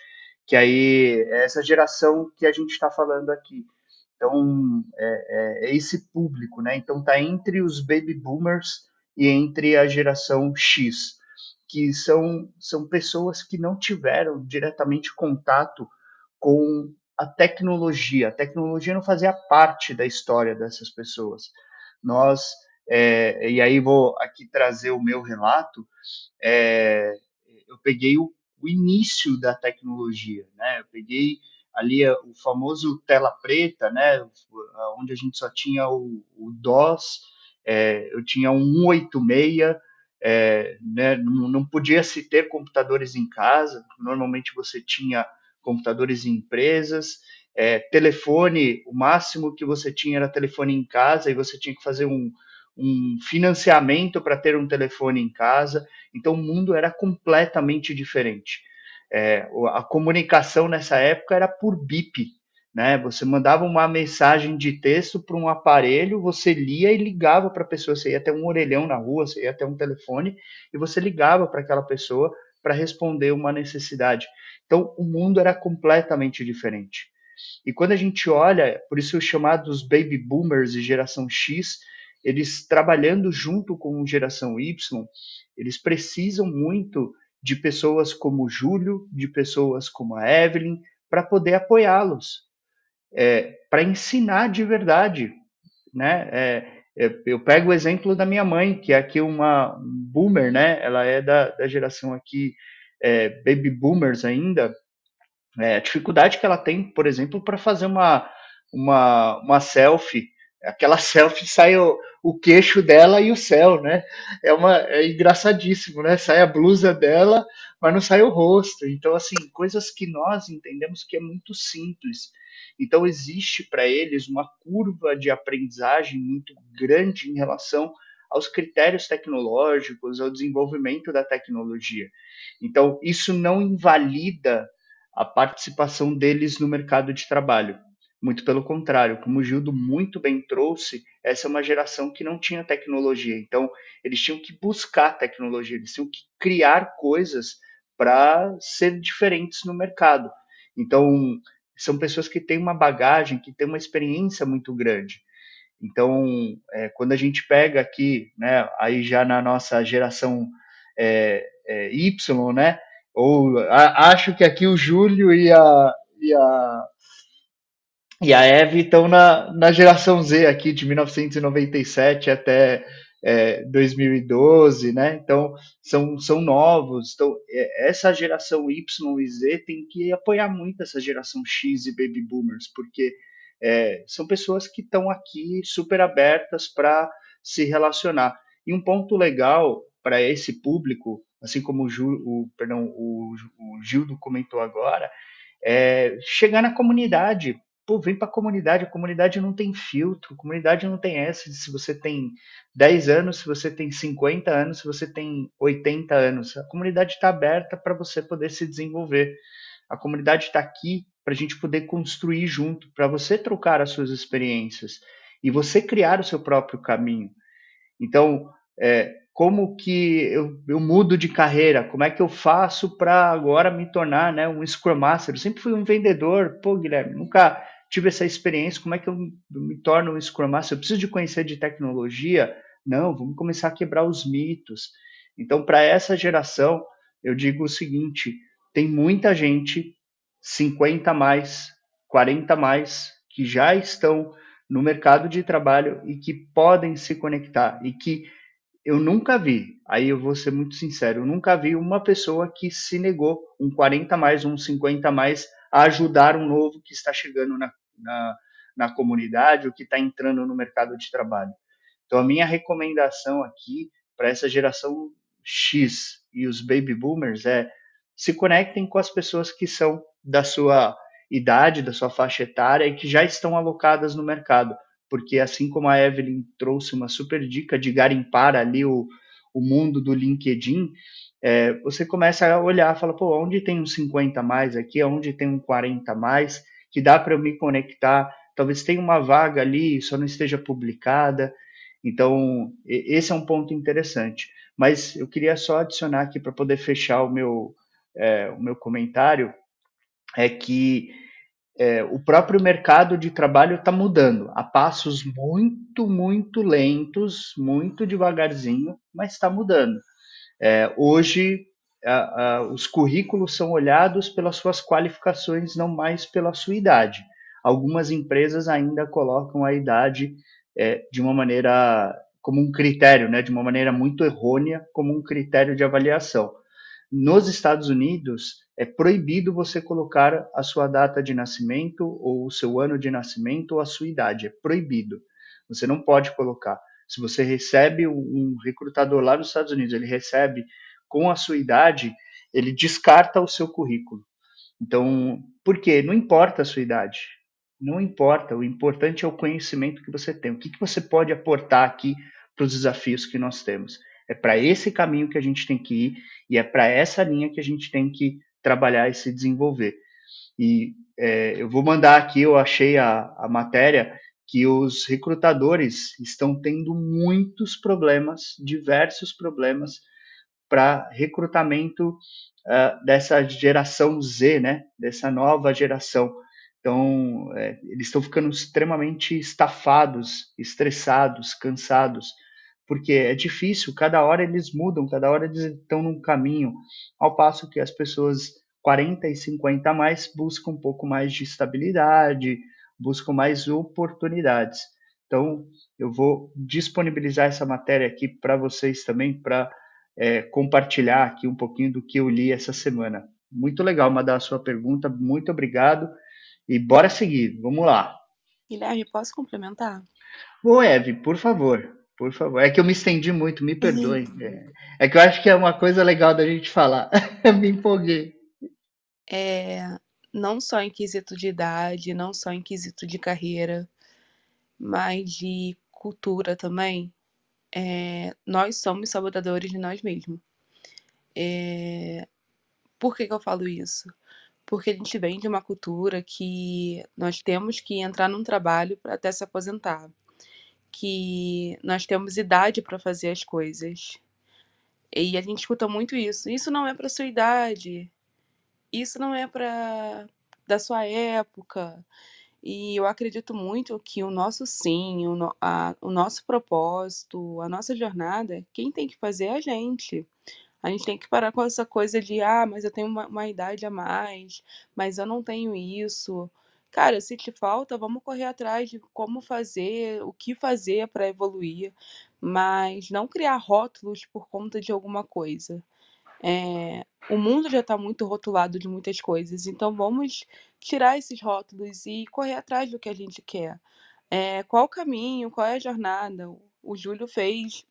que aí é essa geração que a gente está falando aqui. Então, é, é, é, esse público, né? Então, tá entre os baby boomers e entre a geração X, que são, são pessoas que não tiveram diretamente contato com a tecnologia. A tecnologia não fazia parte da história dessas pessoas. Nós, é, e aí vou aqui trazer o meu relato, é, eu peguei o, o, início da tecnologia, né? Eu peguei ali o famoso tela preta, né? Onde a gente só tinha o, o DOS, é, eu tinha um 186, é, né? não, não podia se ter computadores em casa, normalmente você tinha computadores em empresas, é, telefone, o máximo que você tinha era telefone em casa e você tinha que fazer um, um financiamento para ter um telefone em casa. Então o mundo era completamente diferente. É, a comunicação nessa época era por bip, né? Você mandava uma mensagem de texto para um aparelho, você lia e ligava para a pessoa. Você ia até um orelhão na rua, você ia até um telefone e você ligava para aquela pessoa para responder uma necessidade. Então, o mundo era completamente diferente. E quando a gente olha, por isso os chamados baby boomers e geração X, eles trabalhando junto com geração Y, eles precisam muito de pessoas como o Júlio, de pessoas como a Evelyn, para poder apoiá-los, é, para ensinar de verdade. Né? É, é, eu pego o exemplo da minha mãe, que é aqui uma um boomer, né? ela é da, da geração aqui é, baby boomers ainda, é, a dificuldade que ela tem, por exemplo, para fazer uma, uma, uma selfie, aquela selfie sai o, o queixo dela e o céu, né? É, uma, é engraçadíssimo, né? Sai a blusa dela, mas não sai o rosto. Então, assim, coisas que nós entendemos que é muito simples. Então, existe para eles uma curva de aprendizagem muito grande em relação aos critérios tecnológicos, ao desenvolvimento da tecnologia. Então, isso não invalida a participação deles no mercado de trabalho. Muito pelo contrário, como o Gildo muito bem trouxe, essa é uma geração que não tinha tecnologia. Então, eles tinham que buscar tecnologia, eles tinham que criar coisas para ser diferentes no mercado. Então, são pessoas que têm uma bagagem, que têm uma experiência muito grande. Então, é, quando a gente pega aqui, né, aí já na nossa geração é, é, Y, né, ou a, acho que aqui o Júlio e a, e a, e a Eve estão na, na geração Z aqui, de 1997 até é, 2012, né? Então, são, são novos. Então, é, essa geração Y e Z tem que apoiar muito essa geração X e Baby Boomers, porque é, são pessoas que estão aqui super abertas para se relacionar. E um ponto legal para esse público, assim como o, Ju, o, perdão, o, o Gildo comentou agora, é chegar na comunidade. Pô, vem para a comunidade, a comunidade não tem filtro, a comunidade não tem essa se você tem 10 anos, se você tem 50 anos, se você tem 80 anos. A comunidade está aberta para você poder se desenvolver. A comunidade está aqui para a gente poder construir junto, para você trocar as suas experiências e você criar o seu próprio caminho. Então, é, como que eu, eu, mudo de carreira? Como é que eu faço para agora me tornar né, um Scrum Master? Eu sempre fui um vendedor, pô, Guilherme, nunca tive essa experiência. Como é que eu me torno um Scrum Master? Eu preciso de conhecer de tecnologia? Não, vamos começar a quebrar os mitos. Então, para essa geração, eu digo o seguinte: tem muita gente 50 mais, 40 mais, que já estão no mercado de trabalho e que podem se conectar e que eu nunca vi, aí eu vou ser muito sincero, eu nunca vi uma pessoa que se negou, um 40 mais, um 50 mais, a ajudar um novo que está chegando na, na, na comunidade ou que está entrando no mercado de trabalho. Então, a minha recomendação aqui para essa geração X e os baby boomers é se conectem com as pessoas que são da sua idade, da sua faixa etária e que já estão alocadas no mercado. Porque assim como a Evelyn trouxe uma super dica de garimpar ali o, o mundo do LinkedIn, é, você começa a olhar, fala, pô, onde tem um 50 a mais aqui, onde tem um 40 a mais, que dá para eu me conectar, talvez tenha uma vaga ali, só não esteja publicada. Então, esse é um ponto interessante. Mas eu queria só adicionar aqui para poder fechar o meu, é, o meu comentário, é que é, o próprio mercado de trabalho está mudando a passos muito, muito lentos, muito devagarzinho, mas está mudando. É, hoje, a, a, os currículos são olhados pelas suas qualificações, não mais pela sua idade. Algumas empresas ainda colocam a idade é, de uma maneira como um critério, né, de uma maneira muito errônea, como um critério de avaliação. Nos Estados Unidos, é proibido você colocar a sua data de nascimento, ou o seu ano de nascimento, ou a sua idade. É proibido. Você não pode colocar. Se você recebe um recrutador lá nos Estados Unidos, ele recebe com a sua idade, ele descarta o seu currículo. Então, por quê? Não importa a sua idade. Não importa. O importante é o conhecimento que você tem. O que, que você pode aportar aqui para os desafios que nós temos? É para esse caminho que a gente tem que ir e é para essa linha que a gente tem que trabalhar e se desenvolver. E é, eu vou mandar aqui, eu achei a, a matéria que os recrutadores estão tendo muitos problemas, diversos problemas, para recrutamento uh, dessa geração Z, né? Dessa nova geração. Então, é, eles estão ficando extremamente estafados, estressados, cansados, porque é difícil, cada hora eles mudam, cada hora eles estão num caminho, ao passo que as pessoas 40 e 50 a mais buscam um pouco mais de estabilidade, buscam mais oportunidades. Então, eu vou disponibilizar essa matéria aqui para vocês também, para é, compartilhar aqui um pouquinho do que eu li essa semana. Muito legal, mandar a sua pergunta, muito obrigado. E bora seguir, vamos lá. Guilherme, posso complementar? Ô, Eve, por favor. Por favor. É que eu me estendi muito, me perdoe. É, é que eu acho que é uma coisa legal da gente falar. me empolguei. É, não só em quesito de idade, não só em quesito de carreira, mas de cultura também. É, nós somos sabotadores de nós mesmos. É, por que, que eu falo isso? Porque a gente vem de uma cultura que nós temos que entrar num trabalho para até se aposentar que nós temos idade para fazer as coisas. E a gente escuta muito isso. Isso não é para sua idade. Isso não é para da sua época. E eu acredito muito que o nosso sim, o, no, a, o nosso propósito, a nossa jornada, quem tem que fazer é a gente. A gente tem que parar com essa coisa de, ah, mas eu tenho uma, uma idade a mais, mas eu não tenho isso. Cara, se te falta, vamos correr atrás de como fazer, o que fazer para evoluir, mas não criar rótulos por conta de alguma coisa. É, o mundo já está muito rotulado de muitas coisas, então vamos tirar esses rótulos e correr atrás do que a gente quer. É, qual o caminho, qual é a jornada? O Júlio fez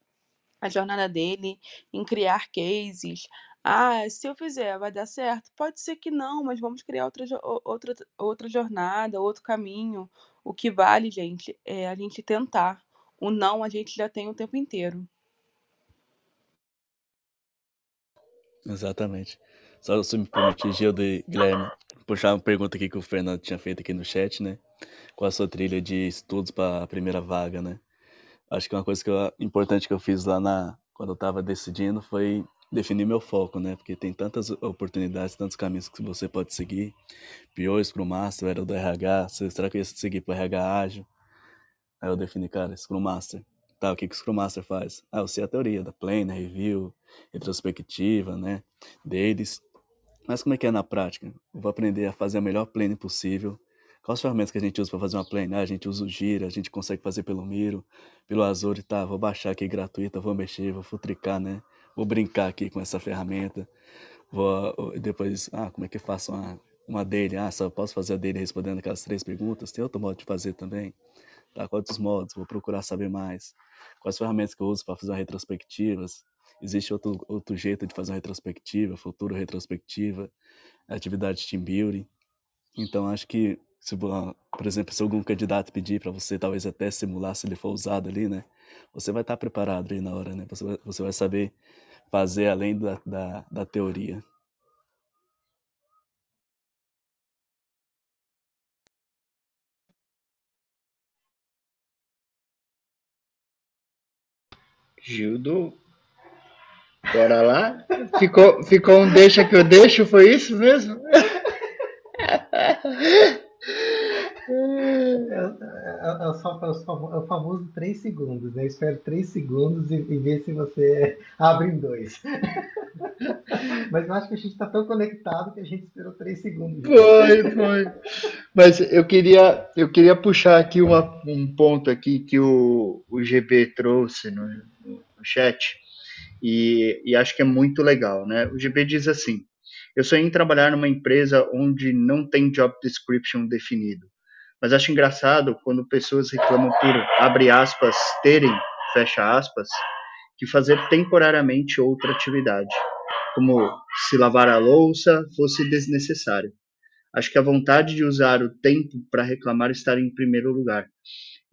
a jornada dele em criar cases, ah, se eu fizer, vai dar certo? Pode ser que não, mas vamos criar outra, outra, outra jornada, outro caminho. O que vale, gente, é a gente tentar. O não a gente já tem o tempo inteiro. Exatamente. Só se me permitir, Gildo e Guilherme, puxar uma pergunta aqui que o Fernando tinha feito aqui no chat, né? Qual a sua trilha de estudos para a primeira vaga, né? Acho que uma coisa que eu, importante que eu fiz lá na quando eu estava decidindo foi definir meu foco, né? Porque tem tantas oportunidades, tantos caminhos que você pode seguir. Pior, Scrum Master, era do RH, será que eu ia seguir para RH ágil? Aí eu defini, cara, Scrum Master. Tá, o que, que o Scrum Master faz? Ah, eu sei a teoria da plane, review, retrospectiva, né? Deles. Mas como é que é na prática? Eu vou aprender a fazer a melhor plane possível. Quais ferramentas que a gente usa para fazer uma plane? Ah, a gente usa o Gira, a gente consegue fazer pelo Miro, pelo Azure, tá? Vou baixar aqui gratuita, vou mexer, vou futricar, né? vou brincar aqui com essa ferramenta, vou depois, ah, como é que eu faço uma, uma dele? Ah, só posso fazer a dele respondendo aquelas três perguntas? Tem outro modo de fazer também? Tá, modos? Vou procurar saber mais. Quais ferramentas que eu uso para fazer retrospectivas? Existe outro, outro jeito de fazer uma retrospectiva, futuro retrospectiva, atividade team building. Então, acho que, se, por exemplo, se algum candidato pedir para você talvez até simular se ele for usado ali, né? Você vai estar preparado ali na hora, né? Você vai, você vai saber fazer além da, da, da teoria. Gildo, bora lá? Ficou, ficou um deixa que eu deixo, foi isso mesmo? É, é, é, é o famoso 3 segundos, né? Espero 3 segundos e, e ver se você abre em dois. Mas eu acho que a gente está tão conectado que a gente esperou 3 segundos. Foi, foi. Mas eu queria, eu queria puxar aqui uma, um ponto aqui que o, o GB trouxe no, no chat e, e acho que é muito legal, né? O GB diz assim, eu sonhei em trabalhar numa empresa onde não tem job description definido. Mas acho engraçado quando pessoas reclamam por, abre aspas, terem, fecha aspas, que fazer temporariamente outra atividade, como se lavar a louça fosse desnecessário. Acho que a vontade de usar o tempo para reclamar está em primeiro lugar.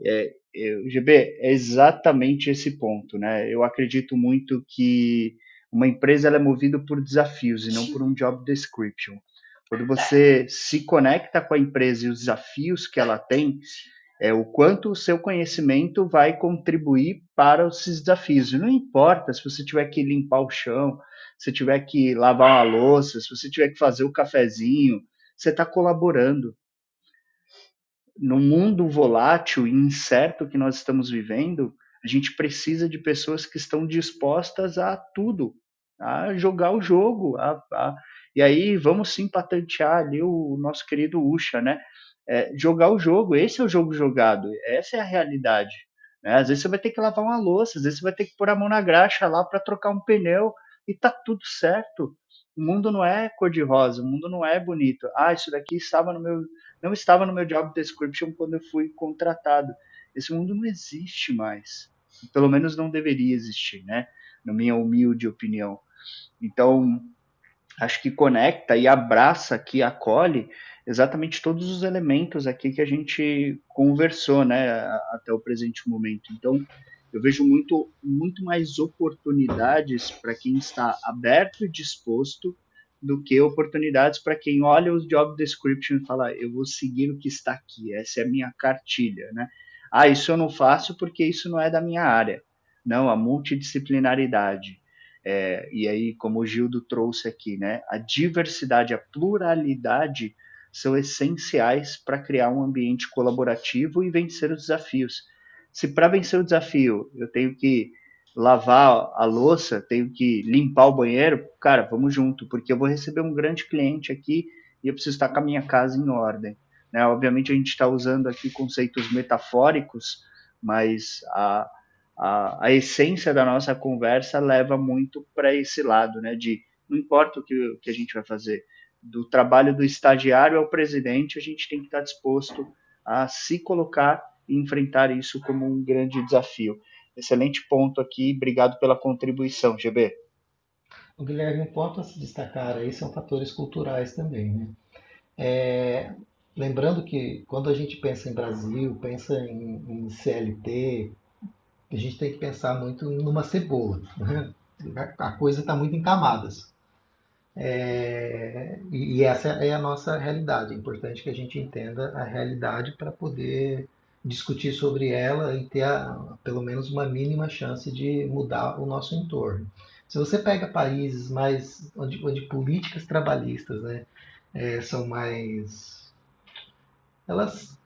É, é, GB, é exatamente esse ponto, né? Eu acredito muito que uma empresa é movida por desafios e não por um job description. Quando você se conecta com a empresa e os desafios que ela tem, é o quanto o seu conhecimento vai contribuir para esses desafios. Não importa se você tiver que limpar o chão, se tiver que lavar uma louça, se você tiver que fazer o cafezinho, você está colaborando. No mundo volátil e incerto que nós estamos vivendo, a gente precisa de pessoas que estão dispostas a tudo, a jogar o jogo, a, a e aí vamos sim patentear ali o nosso querido Usha, né? É, jogar o jogo, esse é o jogo jogado, essa é a realidade. Né? Às vezes você vai ter que lavar uma louça, às vezes você vai ter que pôr a mão na graxa lá para trocar um pneu e tá tudo certo. O mundo não é cor-de-rosa, o mundo não é bonito. Ah, isso daqui estava no meu, não estava no meu job description quando eu fui contratado. Esse mundo não existe mais. Pelo menos não deveria existir, né? Na minha humilde opinião. Então, acho que conecta e abraça aqui, acolhe exatamente todos os elementos aqui que a gente conversou, né, até o presente momento. Então, eu vejo muito, muito mais oportunidades para quem está aberto e disposto do que oportunidades para quem olha os job description e fala, eu vou seguir o que está aqui, essa é a minha cartilha, né? Ah, isso eu não faço porque isso não é da minha área. Não, a multidisciplinaridade, é, e aí, como o Gildo trouxe aqui, né, a diversidade, a pluralidade são essenciais para criar um ambiente colaborativo e vencer os desafios. Se para vencer o desafio eu tenho que lavar a louça, tenho que limpar o banheiro, cara, vamos junto, porque eu vou receber um grande cliente aqui e eu preciso estar com a minha casa em ordem. Né? Obviamente a gente está usando aqui conceitos metafóricos, mas a, a, a essência da nossa conversa leva muito para esse lado, né? De não importa o que, o que a gente vai fazer, do trabalho do estagiário ao presidente, a gente tem que estar disposto a se colocar e enfrentar isso como um grande desafio. Excelente ponto aqui, obrigado pela contribuição, GB. O Guilherme, um ponto a se destacar aí são fatores culturais também, né? É, lembrando que quando a gente pensa em Brasil, pensa em, em CLT, a gente tem que pensar muito numa cebola. Né? A coisa está muito em camadas. É, e essa é a nossa realidade. É importante que a gente entenda a realidade para poder discutir sobre ela e ter a, pelo menos uma mínima chance de mudar o nosso entorno. Se você pega países mais onde, onde políticas trabalhistas né, é, são mais elas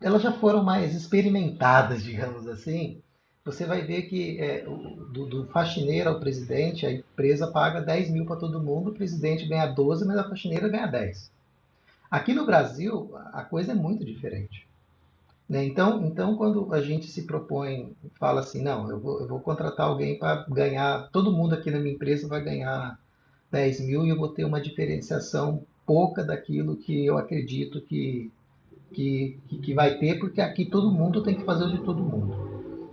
elas já foram mais experimentadas, digamos assim, você vai ver que é, do, do, faxineiro ao presidente, a empresa paga 10 mil para todo mundo, o presidente ganha 12, mas a faxineira ganha 10. Aqui no Brasil, a coisa é muito diferente. Né? Então, então, quando a gente se propõe, fala assim, não, eu vou, eu vou contratar alguém para ganhar, todo mundo aqui na minha empresa vai ganhar 10 mil e eu vou ter uma diferenciação pouca daquilo que eu acredito que que, que vai ter, porque aqui todo mundo tem que fazer o de todo mundo.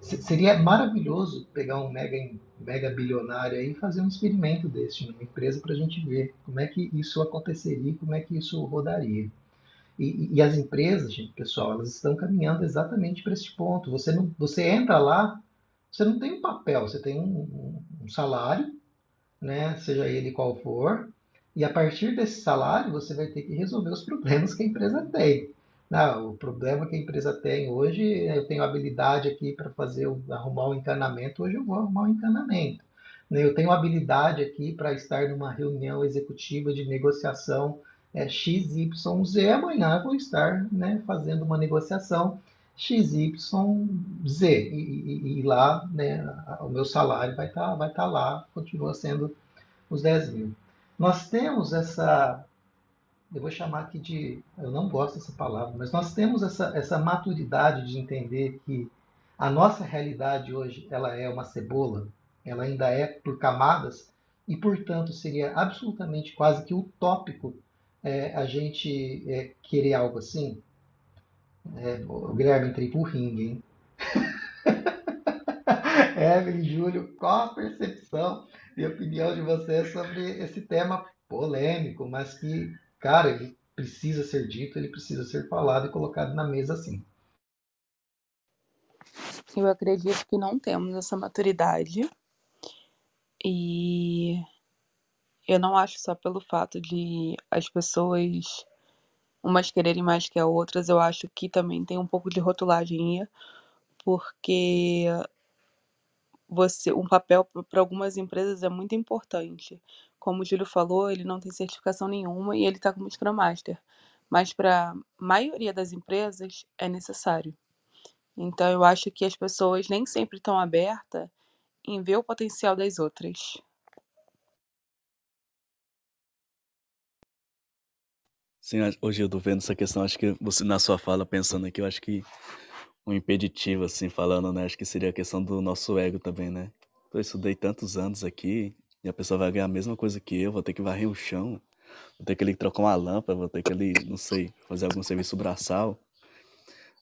Seria maravilhoso pegar um mega, mega bilionário e fazer um experimento desse numa empresa para a gente ver como é que isso aconteceria, como é que isso rodaria. E, e as empresas, gente, pessoal, elas estão caminhando exatamente para esse ponto. Você, não, você entra lá, você não tem um papel, você tem um, um um salário, né, seja ele qual for, e a partir desse salário você vai ter que resolver os problemas que a empresa tem. Não, o problema que a empresa tem hoje, eu tenho habilidade aqui para fazer arrumar um encanamento, hoje eu vou arrumar um encanamento. Né, eu tenho habilidade aqui para estar numa reunião executiva de negociação é, XYZ, amanhã vou estar né, fazendo uma negociação XYZ. E, e, e lá né, o meu salário vai estar tá, vai tá lá, continua sendo os 10 mil. Nós temos essa, eu vou chamar aqui de, eu não gosto dessa palavra, mas nós temos essa, essa maturidade de entender que a nossa realidade hoje ela é uma cebola, ela ainda é por camadas e, portanto, seria absolutamente quase que utópico é, a gente é, querer algo assim. É, o Guilherme entrei pro ringue, hein? Evelyn, Júlio, qual a percepção e opinião de vocês sobre esse tema polêmico, mas que, cara, ele precisa ser dito, ele precisa ser falado e colocado na mesa assim. Eu acredito que não temos essa maturidade e eu não acho só pelo fato de as pessoas umas quererem mais que as outras, eu acho que também tem um pouco de rotulagem, porque você um papel para algumas empresas é muito importante. Como o Júlio falou, ele não tem certificação nenhuma e ele está como Scrum Master. Mas para a maioria das empresas é necessário. Então eu acho que as pessoas nem sempre estão abertas em ver o potencial das outras. Sim, hoje eu tô vendo essa questão, acho que você na sua fala pensando aqui, eu acho que um impeditivo, assim, falando, né? Acho que seria a questão do nosso ego também, né? Eu estudei tantos anos aqui e a pessoa vai ganhar a mesma coisa que eu, vou ter que varrer o chão, vou ter que ali trocar uma lâmpada, vou ter que ali, não sei, fazer algum serviço braçal.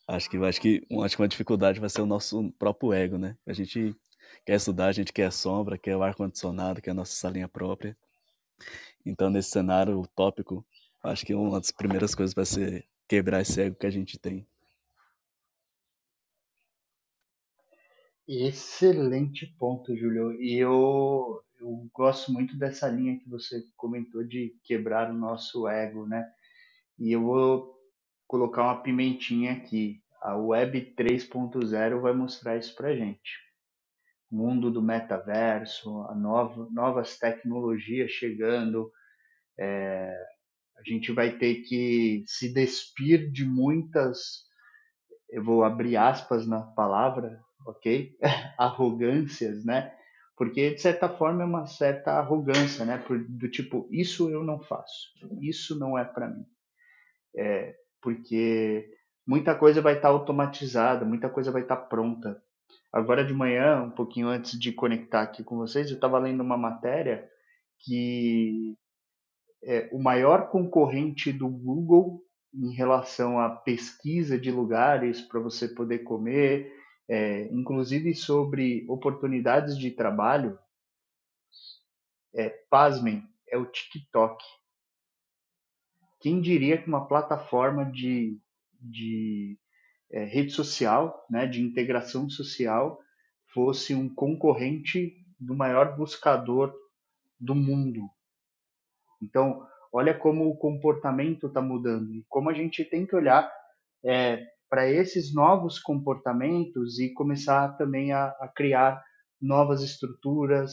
Acho que, acho que, acho que uma dificuldade vai ser o nosso próprio ego, né? A gente quer estudar, a gente quer sombra, quer o ar-condicionado, quer a nossa salinha própria. Então, nesse cenário utópico, acho que uma das primeiras coisas vai ser quebrar esse ego que a gente tem. Excelente ponto, Júlio. E eu, eu gosto muito dessa linha que você comentou de quebrar o nosso ego, né? E eu vou colocar uma pimentinha aqui. A Web 3.0 vai mostrar isso para gente. O mundo do metaverso, a nova, novas tecnologias chegando, é, a gente vai ter que se despir de muitas, eu vou abrir aspas na palavra, ok? Arrogâncias, né? Porque, de certa forma, é uma certa arrogância, né? Do tipo, isso eu não faço, isso não é para mim. É, porque muita coisa vai estar tá automatizada, muita coisa vai estar tá pronta. Agora de manhã, um pouquinho antes de conectar aqui com vocês, eu estava lendo uma matéria que é, o maior concorrente do Google em relação à pesquisa de lugares para você poder comer, é, inclusive sobre oportunidades de trabalho, é, pasmem, é o TikTok. Quem diria que uma plataforma de, de é, rede social, né, de integração social, fosse um concorrente do maior buscador do mundo? Então, olha como o comportamento está mudando e como a gente tem que olhar é, para esses novos comportamentos e começar também a, a criar novas estruturas,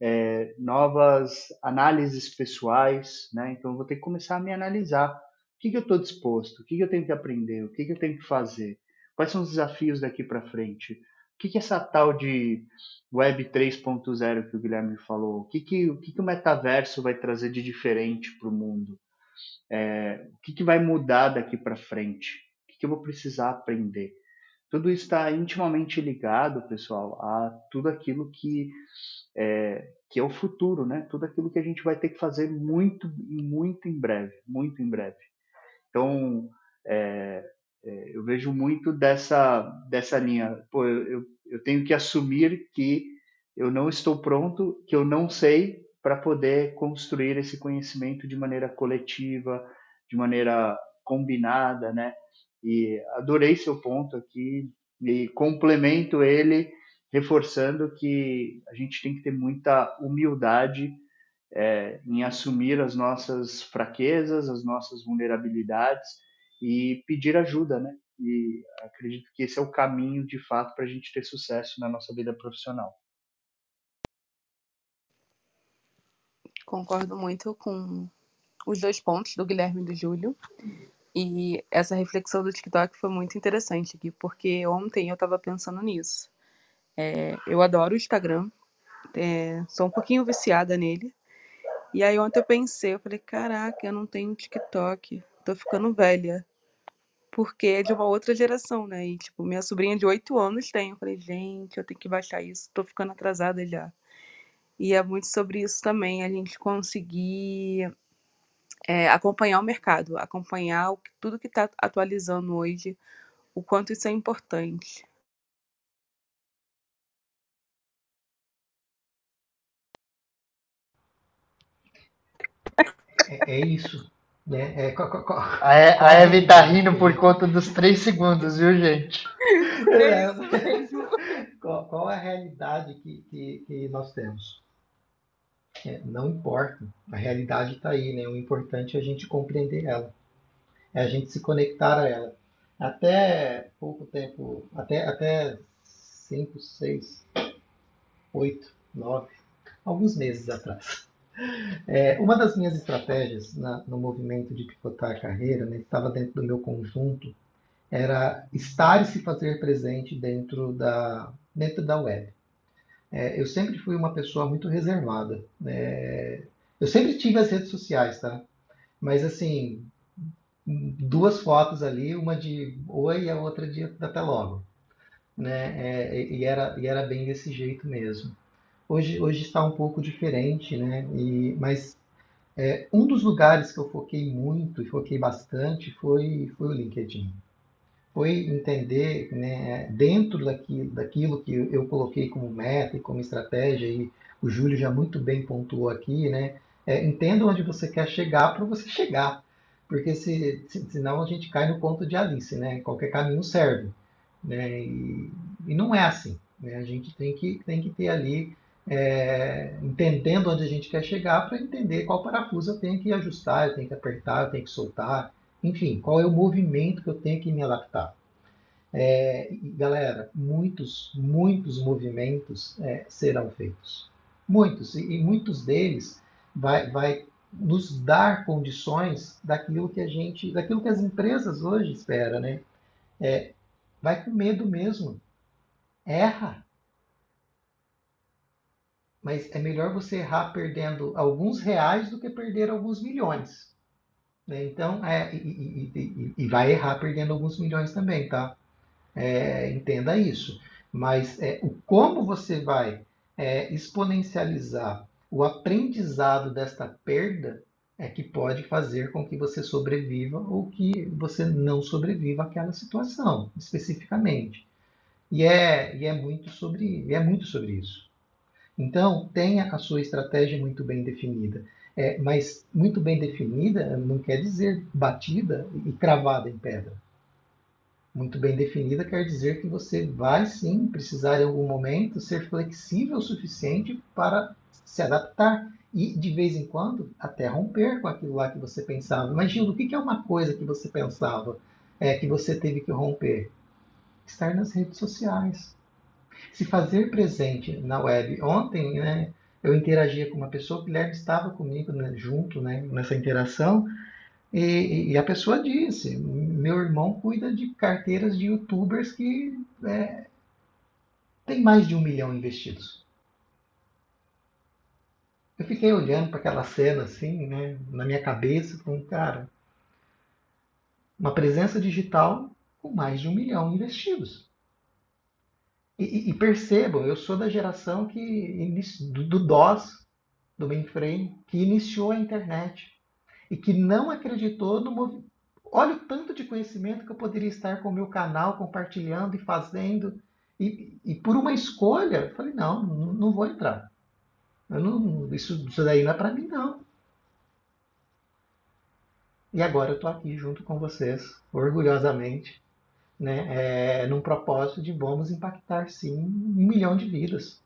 é, novas análises pessoais, né? Então eu vou ter que começar a me analisar. O que, que eu estou disposto? O que, que eu tenho que aprender? O que, que eu tenho que fazer? Quais são os desafios daqui para frente? O que, que essa tal de Web 3.0 que o Guilherme falou? O que, que, o que, que o metaverso vai trazer de diferente para o mundo? É, o que, que vai mudar daqui para frente? Que eu vou precisar aprender. Tudo está intimamente ligado, pessoal, a tudo aquilo que é, que é o futuro, né? Tudo aquilo que a gente vai ter que fazer muito, muito em breve, muito em breve. Então, é, é, eu vejo muito dessa dessa linha. Pô, eu, eu tenho que assumir que eu não estou pronto, que eu não sei para poder construir esse conhecimento de maneira coletiva, de maneira combinada, né? E adorei seu ponto aqui e complemento ele reforçando que a gente tem que ter muita humildade é, em assumir as nossas fraquezas, as nossas vulnerabilidades e pedir ajuda, né? E acredito que esse é o caminho, de fato, para a gente ter sucesso na nossa vida profissional. Concordo muito com os dois pontos do Guilherme e do Júlio. E essa reflexão do TikTok foi muito interessante aqui, porque ontem eu estava pensando nisso. É, eu adoro o Instagram, é, sou um pouquinho viciada nele. E aí ontem eu pensei, eu falei, caraca, eu não tenho TikTok, tô ficando velha. Porque é de uma outra geração, né? E, tipo, minha sobrinha de 8 anos tem. Eu falei, gente, eu tenho que baixar isso, tô ficando atrasada já. E é muito sobre isso também, a gente conseguir é, acompanhar o mercado, acompanhar o, tudo que está atualizando hoje, o quanto isso é importante. É, é isso. Né? É, co, co, a, a Eve tá rindo por conta dos três segundos, viu, gente? É qual, qual a realidade que, que, que nós temos? É, não importa, a realidade está aí, né? O importante é a gente compreender ela, é a gente se conectar a ela. Até pouco tempo, até, até 5, 6, 8, 9, alguns meses atrás. É, uma das minhas estratégias na, no movimento de pivotar a carreira, né, estava dentro do meu conjunto, era estar e se fazer presente dentro da, dentro da web. É, eu sempre fui uma pessoa muito reservada. É, eu sempre tive as redes sociais, tá? Mas assim, duas fotos ali, uma de oi e a outra de até logo. Né? É, e, era, e era bem desse jeito mesmo. Hoje, hoje está um pouco diferente, né? E, mas é, um dos lugares que eu foquei muito e foquei bastante foi, foi o LinkedIn foi entender, né, dentro daquilo, daquilo que eu coloquei como meta e como estratégia, e o Júlio já muito bem pontuou aqui, né, é, entenda onde você quer chegar para você chegar, porque se, se, senão a gente cai no ponto de Alice, né, qualquer caminho serve, né, e, e não é assim, né, a gente tem que, tem que ter ali, é, entendendo onde a gente quer chegar para entender qual parafuso eu tenho que ajustar, eu tenho que apertar, eu tenho que soltar, enfim, qual é o movimento que eu tenho que me adaptar. É, galera, muitos, muitos movimentos é, serão feitos. Muitos, e, muitos deles vai, vai nos dar condições daquilo que a gente, daquilo que as empresas hoje esperam, né? É, vai com medo mesmo. Erra. Mas é melhor você errar perdendo alguns reais do que perder alguns milhões. Né? Então, é, e, e, e, vai errar perdendo alguns milhões também, tá? É, entenda isso. Mas é, o como você vai é, exponencializar o aprendizado desta perda é que pode fazer com que você sobreviva ou que você não sobreviva àquela situação, especificamente. E é, e é muito sobre é muito sobre isso. Então, tenha a sua estratégia muito bem definida. É, mas muito bem definida não quer dizer batida e cravada em pedra. Muito bem definida quer dizer que você vai sim precisar em algum momento ser flexível o suficiente para se adaptar e de vez em quando até romper com aquilo lá que você pensava. Imagina o que é uma coisa que você pensava é, que você teve que romper? Estar nas redes sociais. Se fazer presente na web. Ontem, né, eu interagia com uma pessoa, o Guilherme estava comigo né, junto né, nessa interação, e, e, a pessoa disse: meu irmão cuida de carteiras de youtubers que é, tem mais de um milhão investidos. Eu fiquei olhando para aquela cena assim, né, na minha cabeça, com cara, uma presença digital com mais de um milhão investidos. E, e, percebam, eu sou da geração que do, do DOS, do mainframe, que iniciou a internet e que não acreditou no movimento. Olha o tanto de conhecimento que eu poderia estar com o meu canal, compartilhando e fazendo. E, e por uma escolha, eu falei, não, não, vou entrar. Não, isso, isso daí não é para mim, não. E agora eu estou aqui junto com vocês, orgulhosamente, né, é, num propósito de vamos impactar sim um milhão de vidas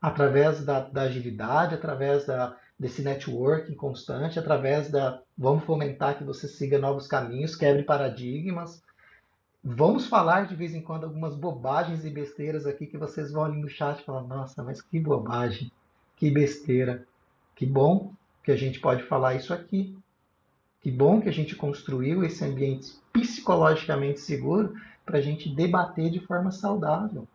através da, da agilidade, através da, desse networking constante, através da vamos fomentar que você siga novos caminhos, quebre paradigmas. Vamos falar de vez em quando algumas bobagens e besteiras aqui que vocês vão ali no chat e falar, nossa, mas que bobagem, que besteira. Que bom que a gente pode falar isso aqui. Que bom que a gente construiu esse ambiente psicologicamente seguro para a gente debater de forma saudável.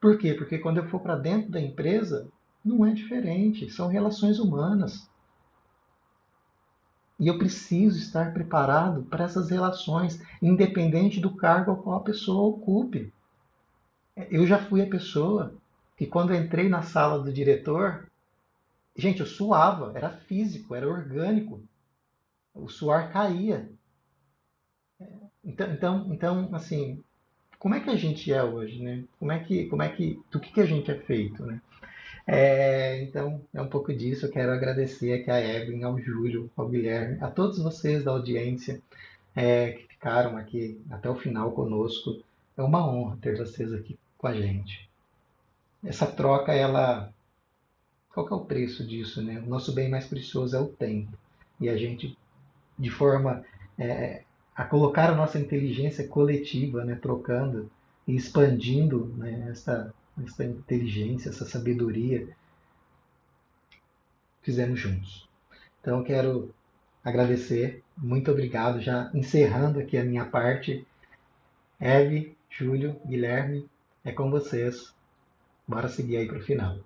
Por quê? Porque quando eu for para dentro da empresa, não é diferente, são relações humanas. E eu preciso estar preparado para essas relações, independente do cargo ao qual a pessoa ocupe. Eu já fui a pessoa que, quando entrei na sala do diretor, gente, eu suava, era físico, era orgânico. O suor caía. Então, então, então assim, como é que a gente é hoje, né? Como é que, como é que, do que, que a gente é feito, né? É, então, é um pouco disso. Eu quero agradecer aqui a Evelyn, ao Júlio, ao Guilherme, a todos vocês da audiência é, que ficaram aqui até o final conosco. É uma honra ter vocês aqui com a gente. Essa troca, ela. Qual é o preço disso, né? O nosso bem mais precioso é o tempo. E a gente, de forma é, a colocar a nossa inteligência coletiva, né, trocando e expandindo né, essa, essa inteligência, essa sabedoria, fizemos juntos. Então, quero agradecer, muito obrigado, já encerrando aqui a minha parte. Eve, Júlio, Guilherme, é com vocês. Bora seguir aí para o final.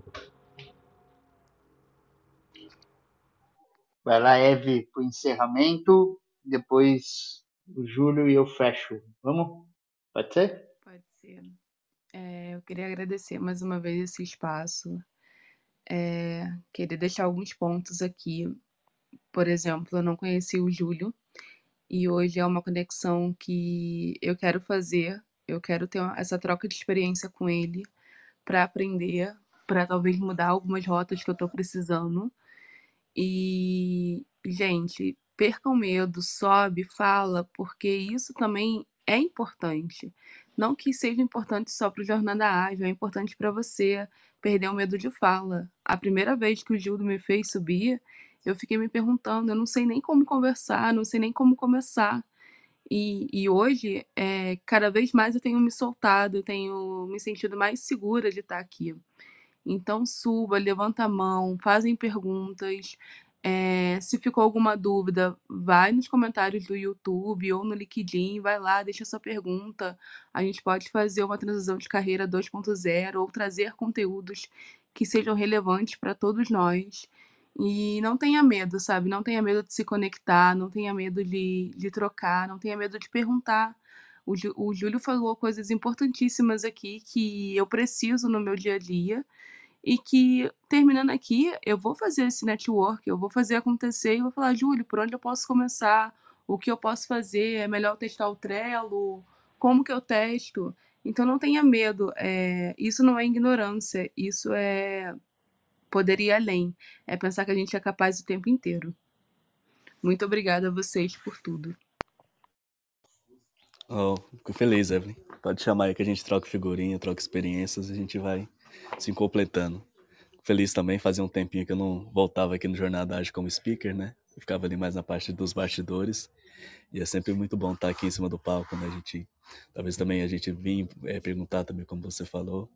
Vai lá, Eve, para o encerramento. Depois o Júlio e eu fecho. Vamos? Pode ser? Pode ser. É, eu queria agradecer mais uma vez esse espaço. É, queria deixar alguns pontos aqui. Por exemplo, eu não conheci o Júlio e hoje é uma conexão que eu quero fazer. Eu quero ter essa troca de experiência com ele para aprender, para talvez mudar algumas rotas que eu estou precisando. E, gente, perca o medo, sobe, fala, porque isso também é importante. Não que seja importante só para o Jornada Ágil, é importante para você perder o medo de fala. A primeira vez que o Gildo me fez subir, eu fiquei me perguntando, eu não sei nem como conversar, não sei nem como começar. E, e hoje, é, cada vez mais eu tenho me soltado, eu tenho me sentido mais segura de estar aqui. Então suba, levanta a mão, fazem perguntas, é, se ficou alguma dúvida, vai nos comentários do YouTube ou no LinkedIn, vai lá, deixa sua pergunta. A gente pode fazer uma transição de carreira 2.0 ou trazer conteúdos que sejam relevantes para todos nós. E não tenha medo, sabe? Não tenha medo de se conectar, não tenha medo de, de trocar, não tenha medo de perguntar. O, o Júlio falou coisas importantíssimas aqui que eu preciso no meu dia a dia e que, terminando aqui, eu vou fazer esse network, eu vou fazer acontecer e vou falar, Júlio, por onde eu posso começar? O que eu posso fazer? É melhor testar o Trello? Como que eu testo? Então não tenha medo, é, isso não é ignorância, isso é poder ir além, é pensar que a gente é capaz o tempo inteiro. Muito obrigada a vocês por tudo. Oh, fico feliz, Evelyn. Pode chamar aí que a gente troca figurinha, troca experiências, a gente vai se completando. Feliz também, fazia um tempinho que eu não voltava aqui no Jornada Ágil como speaker, né? Eu ficava ali mais na parte dos bastidores. E é sempre muito bom estar aqui em cima do palco, né? A gente, talvez também a gente vir é, perguntar também, como você falou.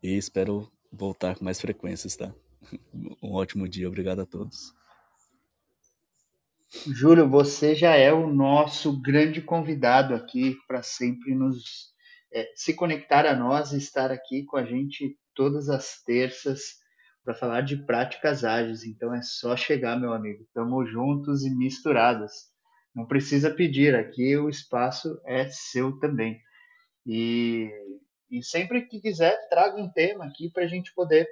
E espero voltar com mais frequências, tá? Um ótimo dia, obrigado a todos. Júlio, você já é o nosso grande convidado aqui para sempre nos é, se conectar a nós e estar aqui com a gente todas as terças para falar de práticas ágeis. Então é só chegar, meu amigo. Estamos juntos e misturados. Não precisa pedir, aqui o espaço é seu também. E, e sempre que quiser, traga um tema aqui para a gente poder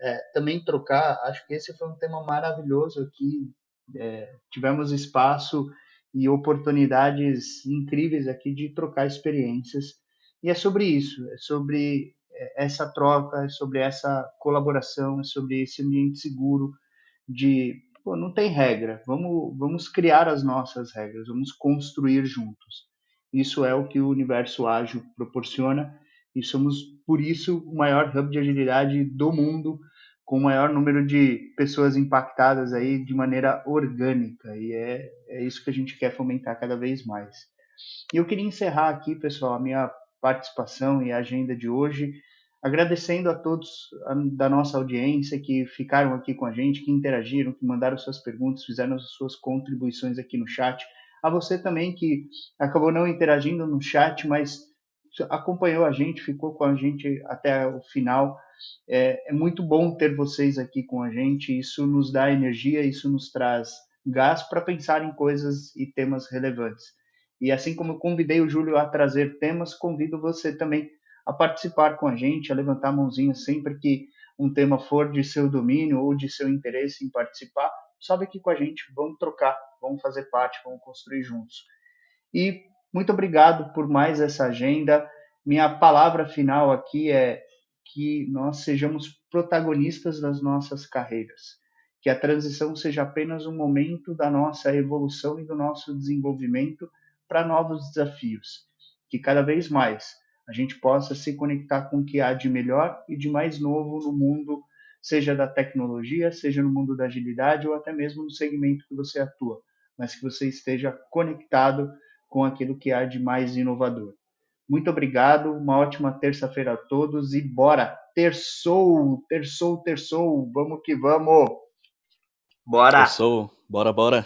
é, também trocar. Acho que esse foi um tema maravilhoso aqui. É, tivemos espaço e oportunidades incríveis aqui de trocar experiências e é sobre isso, é sobre é, essa troca, é sobre essa colaboração, é sobre esse ambiente seguro de, pô, não tem regra, vamos, vamos criar as nossas regras, vamos construir juntos. Isso é o que o universo ágil proporciona e somos, por isso, o maior hub de agilidade do mundo, com o maior número de pessoas impactadas aí de maneira orgânica. E é, é isso que a gente quer fomentar cada vez mais. E eu queria encerrar aqui, pessoal, a minha participação e a agenda de hoje, agradecendo a todos da nossa audiência que ficaram aqui com a gente, que interagiram, que mandaram suas perguntas, fizeram as suas contribuições aqui no chat. A você também que acabou não interagindo no chat, mas acompanhou a gente, ficou com a gente até o final. É, é, muito bom ter vocês aqui com a gente. Isso nos dá energia, isso nos traz gás para pensar em coisas e temas relevantes. E assim como eu convidei o Júlio a trazer temas, convido você também a participar com a gente, a levantar a mãozinha sempre que um tema for de seu domínio ou de seu interesse em participar. Sobe aqui com a gente, vamos trocar, vamos fazer parte, vamos construir juntos. E muito obrigado por mais essa agenda. Minha palavra final aqui é que nós sejamos protagonistas das nossas carreiras, que a transição seja apenas um momento da nossa evolução e do nosso desenvolvimento para novos desafios, que cada vez mais a gente possa se conectar com o que há de melhor e de mais novo no mundo, seja da tecnologia, seja no mundo da agilidade ou até mesmo no segmento que você atua, mas que você esteja conectado com aquilo que há de mais inovador. Muito obrigado, uma ótima terça-feira a todos e bora! Terçou, terçou, terçou, vamos que vamos! Bora! Terçou, bora, bora!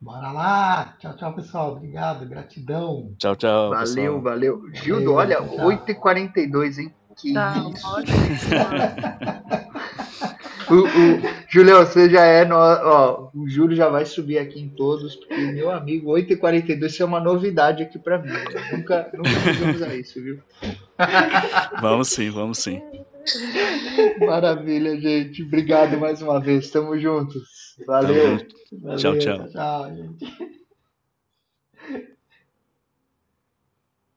Bora lá! Tchau, tchau, pessoal. Obrigado, gratidão. Tchau, tchau. Valeu, pessoal. valeu. Gildo, olha, 8h42, hein? Que Tá, isso. o, Julião, você já é. No, ó, o Júlio já vai subir aqui em todos, porque, meu amigo, 8h42 isso é uma novidade aqui pra mim. Nunca, nunca fizemos a isso, viu? Vamos sim, vamos sim. Maravilha, gente. Obrigado mais uma vez. Tamo juntos. Valeu. Tamo junto. Valeu, Tchau, tchau. Tchau, gente.